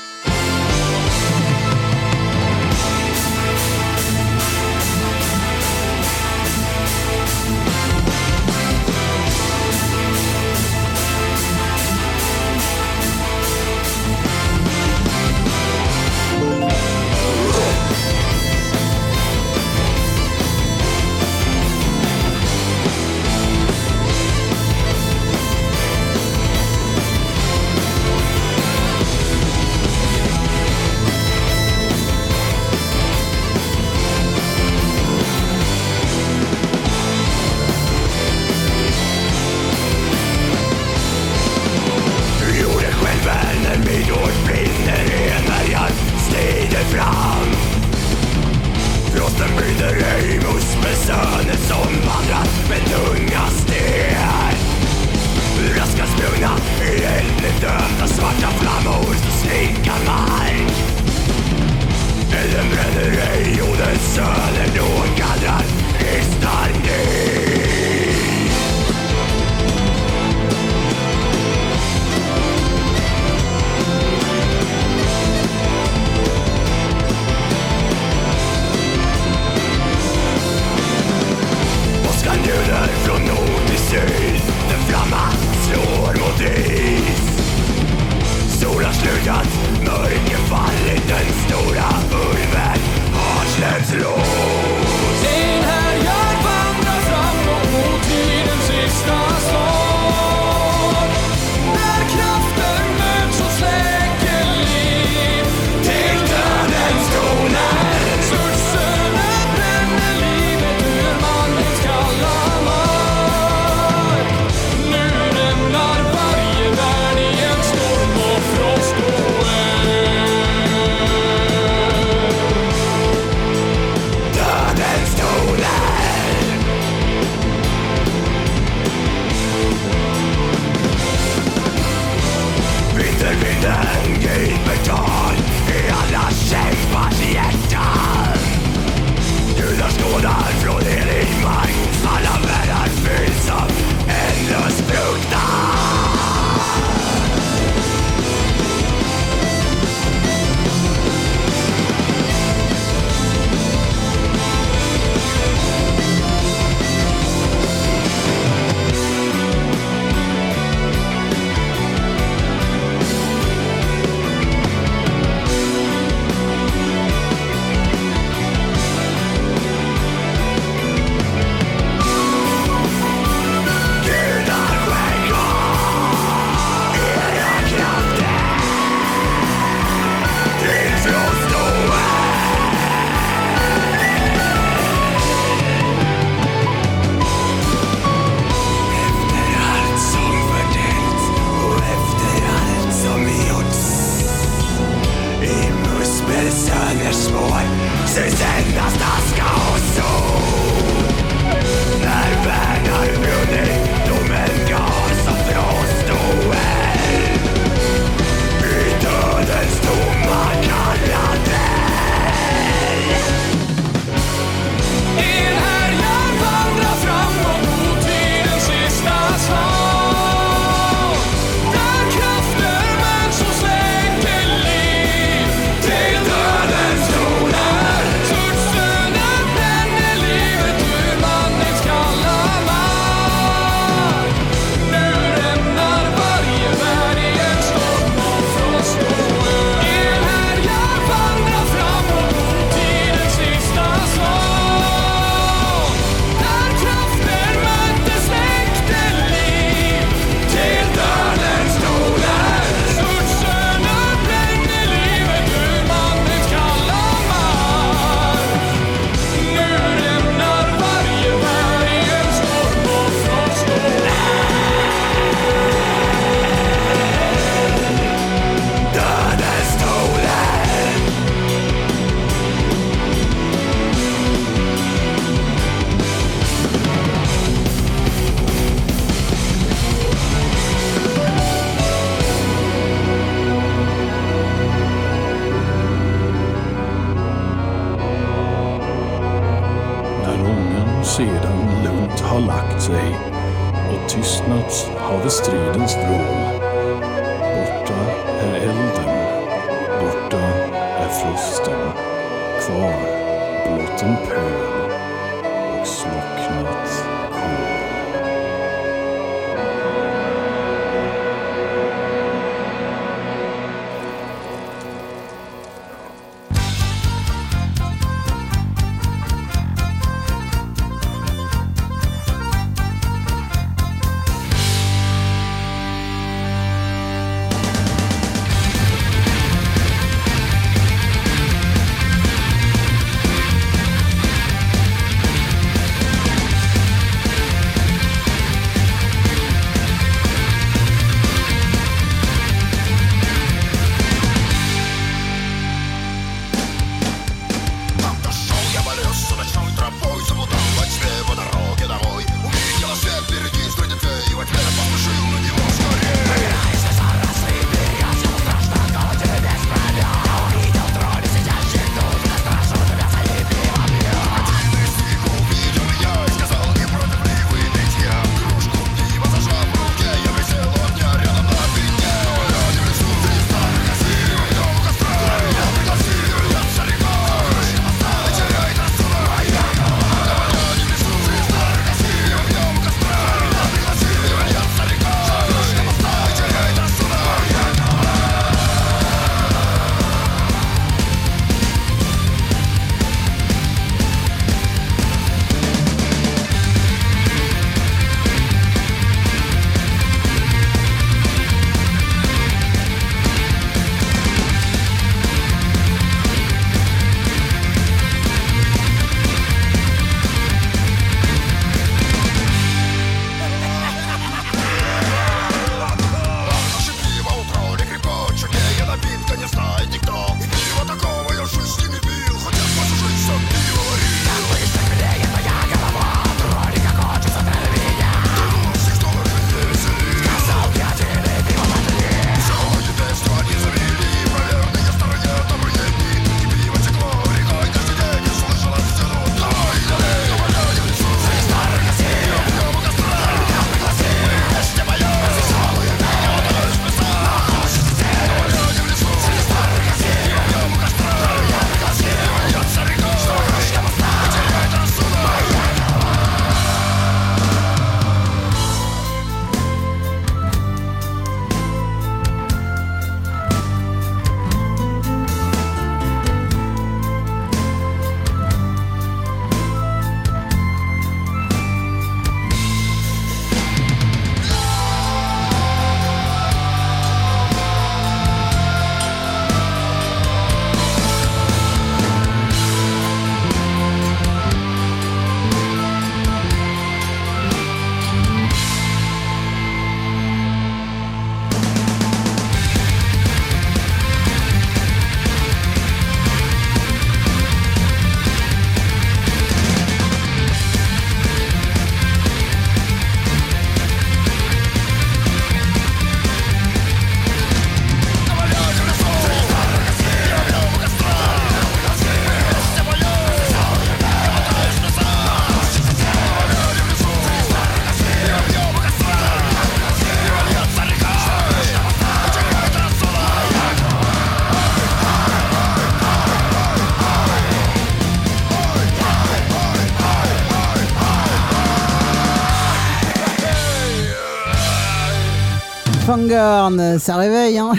Ça réveille, hein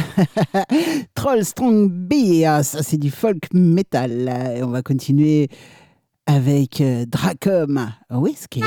Troll Strong Beer, ça c'est du folk metal. Et on va continuer avec euh, Dracom Whiskey.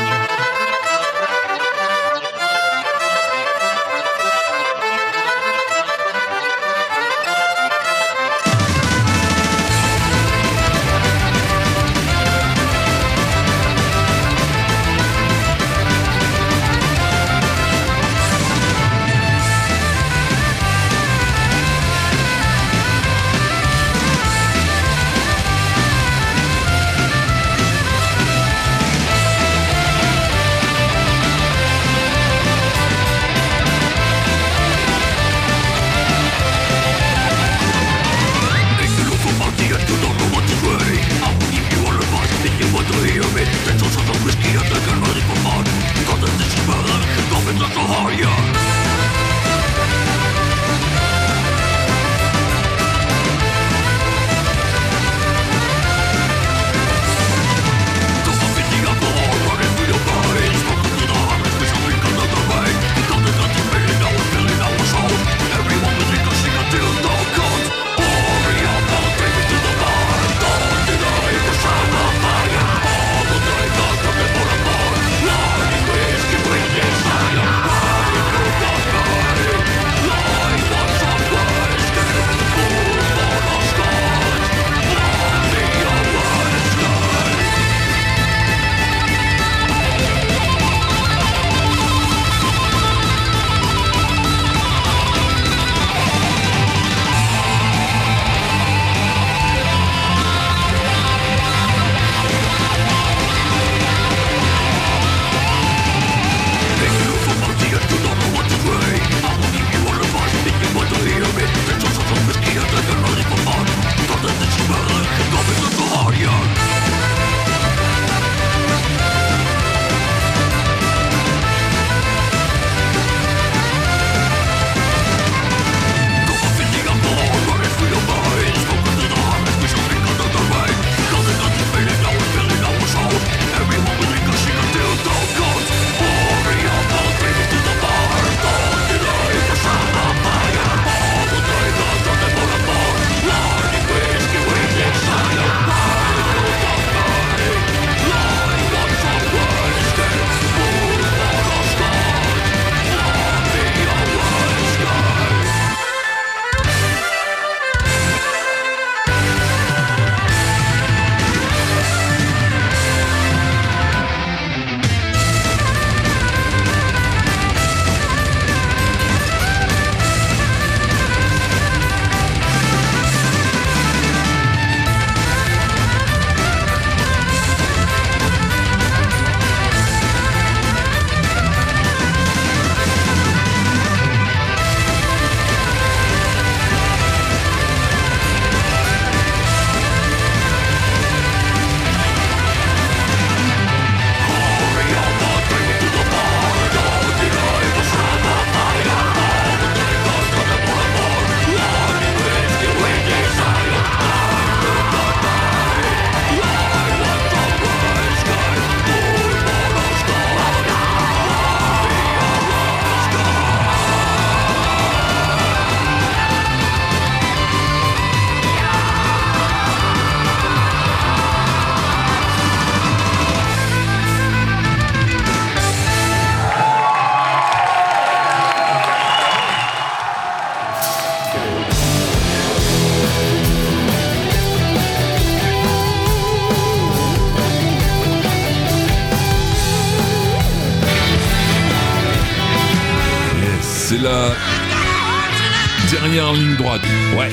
Ouais.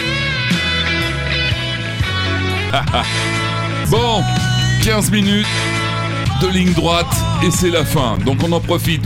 bon, 15 minutes de ligne droite et c'est la fin. Donc on en profite.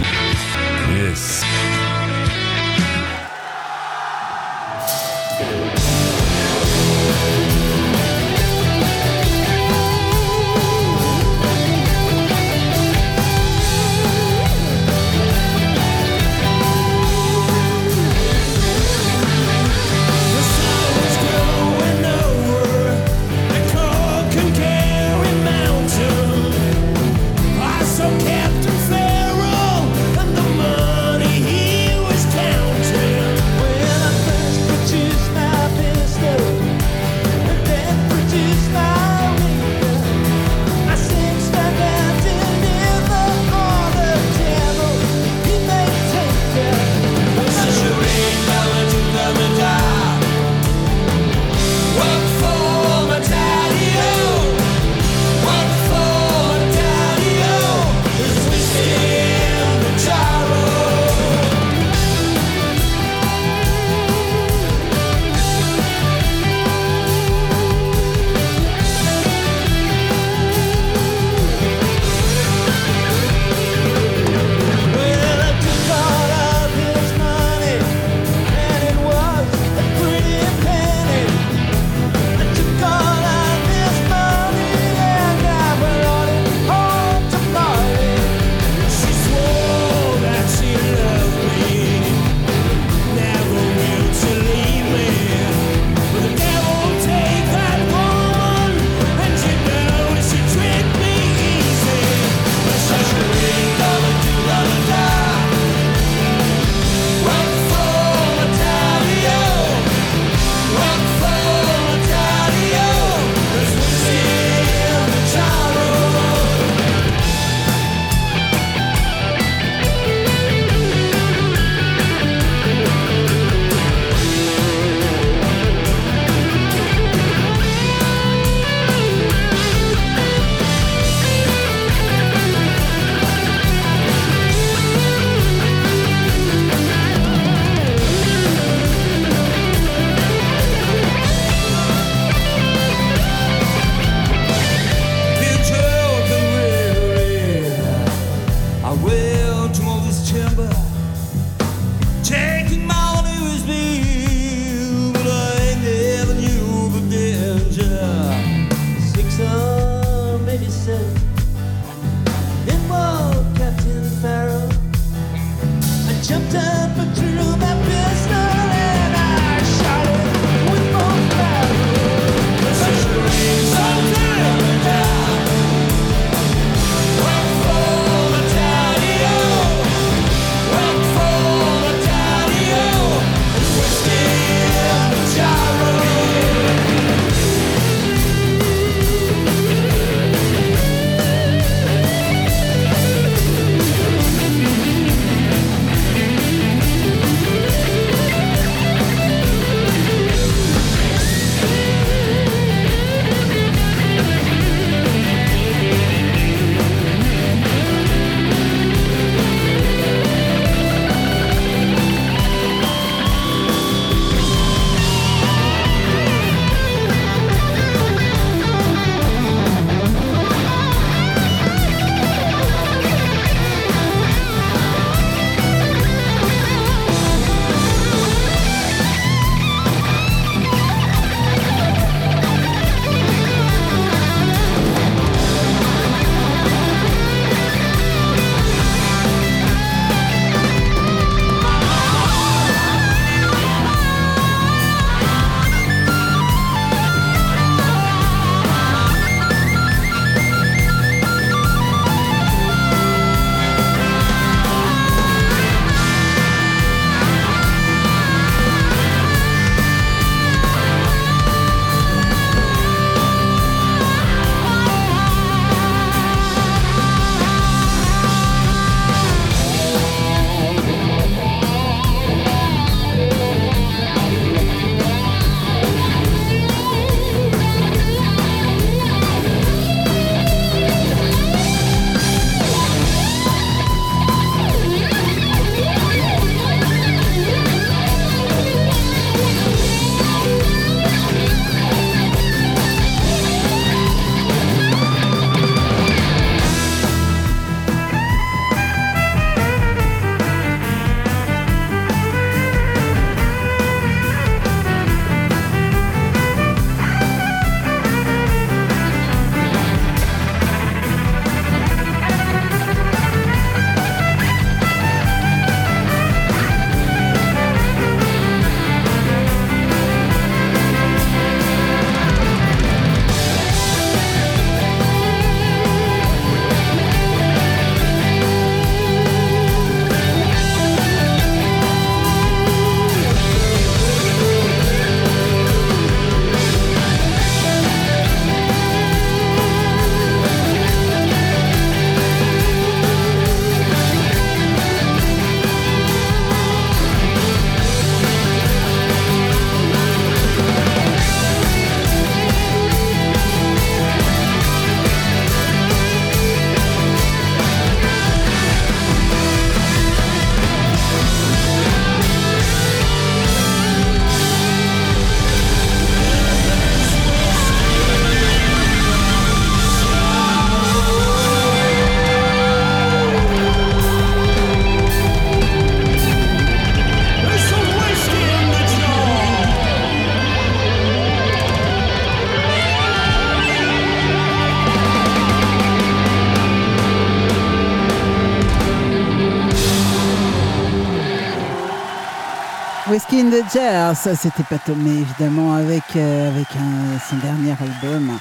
In ça c'était pas Tomé évidemment avec, euh, avec un- son dernier album.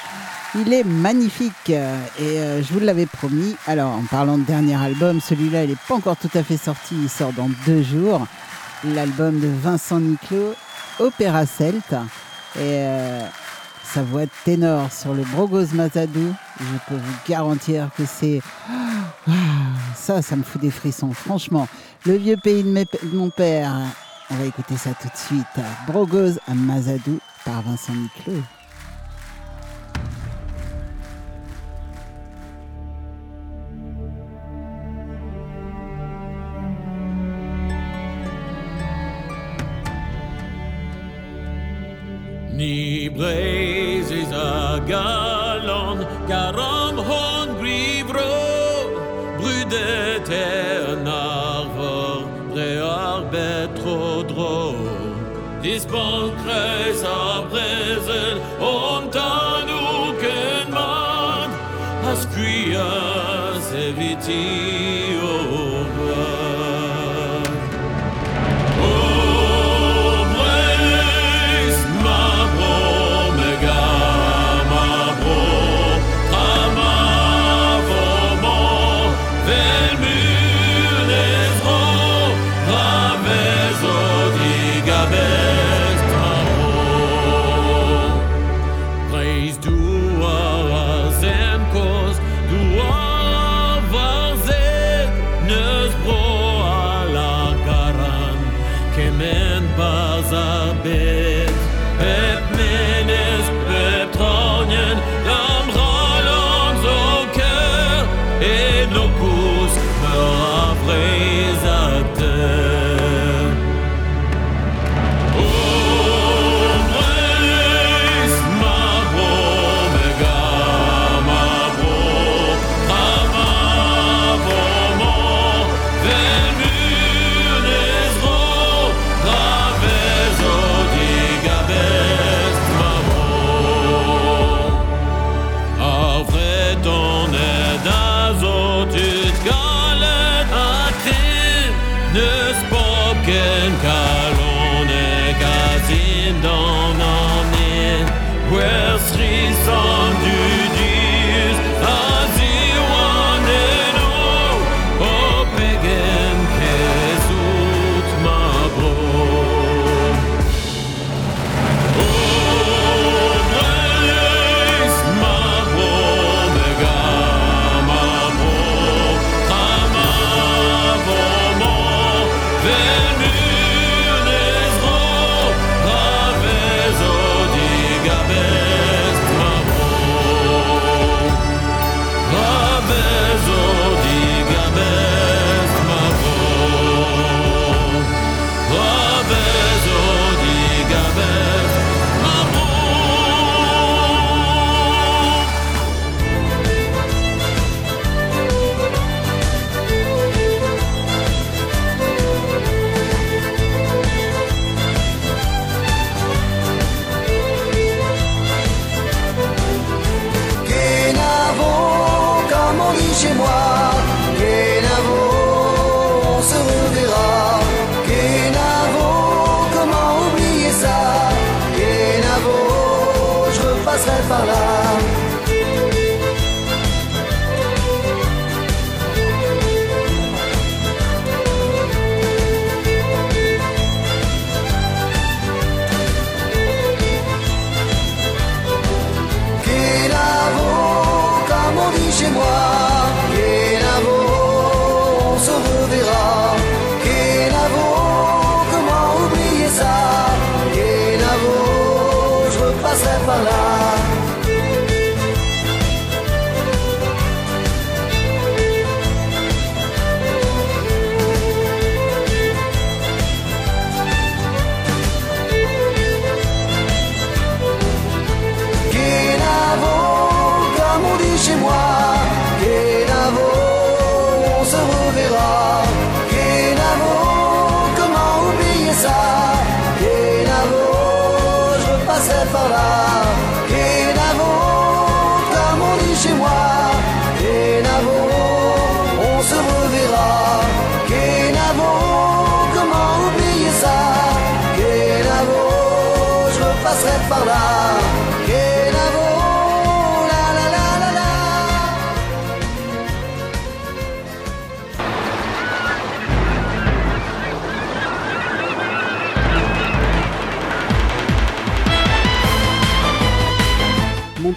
Il est magnifique euh, et euh, je vous l'avais promis. Alors en parlant de dernier album, celui-là il n'est pas encore tout à fait sorti, il sort dans deux jours. L'album de Vincent Niclot, Opéra Celte. Et sa voix de ténor sur le Brogos Mazadou, je peux vous garantir que c'est... Ça, ça me fout des frissons, franchement. Le vieux pays de mon père, on va écouter ça tout de suite. Brogos à Mazadou par Vincent Niclot. Ni braises galon, bis Bandkreis am Bresen und an Ugenmann, Asquia Sevitin.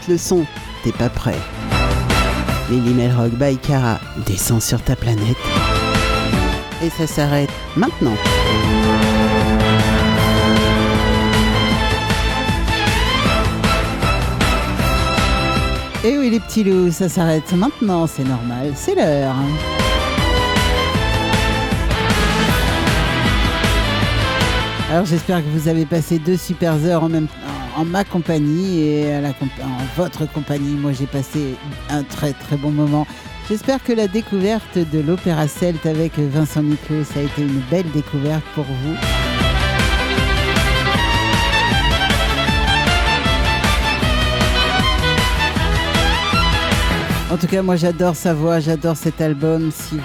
Monte le son, t'es pas prêt. Lily Melrock by Cara descend sur ta planète. Et ça s'arrête maintenant. Et oui les petits loups, ça s'arrête maintenant, c'est normal, c'est l'heure. Alors j'espère que vous avez passé deux super heures en même en ma compagnie et en votre compagnie. Moi j'ai passé un très très bon moment. J'espère que la découverte de l'opéra celte avec Vincent Niclot, a été une belle découverte pour vous. En tout cas, moi j'adore sa voix, j'adore cet album. Si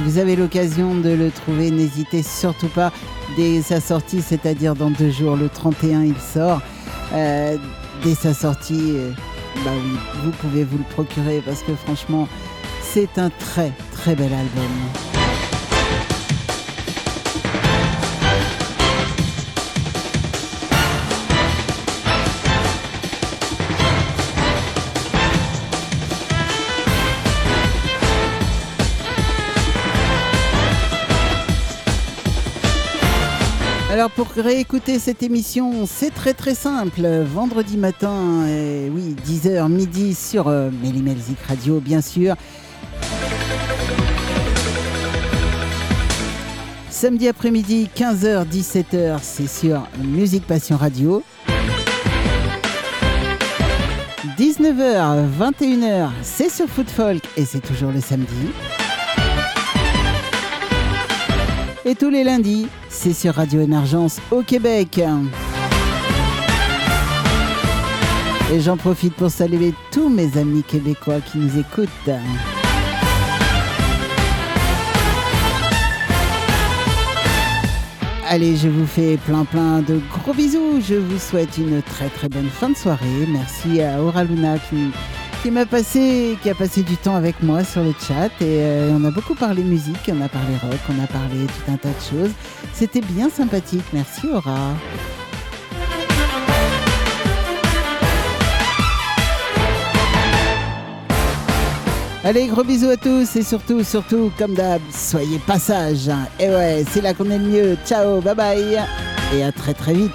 vous avez l'occasion de le trouver, n'hésitez surtout pas dès sa sortie, c'est-à-dire dans deux jours, le 31, il sort. Euh, dès sa sortie, euh, bah oui, vous pouvez vous le procurer parce que franchement, c'est un très très bel album. Pour réécouter cette émission, c'est très très simple. Vendredi matin, oui, 10h midi sur euh, Radio, bien sûr. Samedi après-midi, 15h, 17h, c'est sur Musique Passion Radio. 19h, 21h, c'est sur Foot Folk et c'est toujours le samedi. Et tous les lundis, c'est sur Radio Émergence au Québec. Et j'en profite pour saluer tous mes amis québécois qui nous écoutent. Allez, je vous fais plein plein de gros bisous. Je vous souhaite une très très bonne fin de soirée. Merci à Aura Luna qui, qui m'a passé, qui a passé du temps avec moi sur le chat. Et euh, on a beaucoup parlé musique, on a parlé rock, on a parlé tout un tas de choses. C'était bien sympathique. Merci Aura. Allez, gros bisous à tous et surtout, surtout, comme d'hab, soyez passage. Et ouais, c'est là qu'on est le mieux. Ciao, bye bye. Et à très très vite.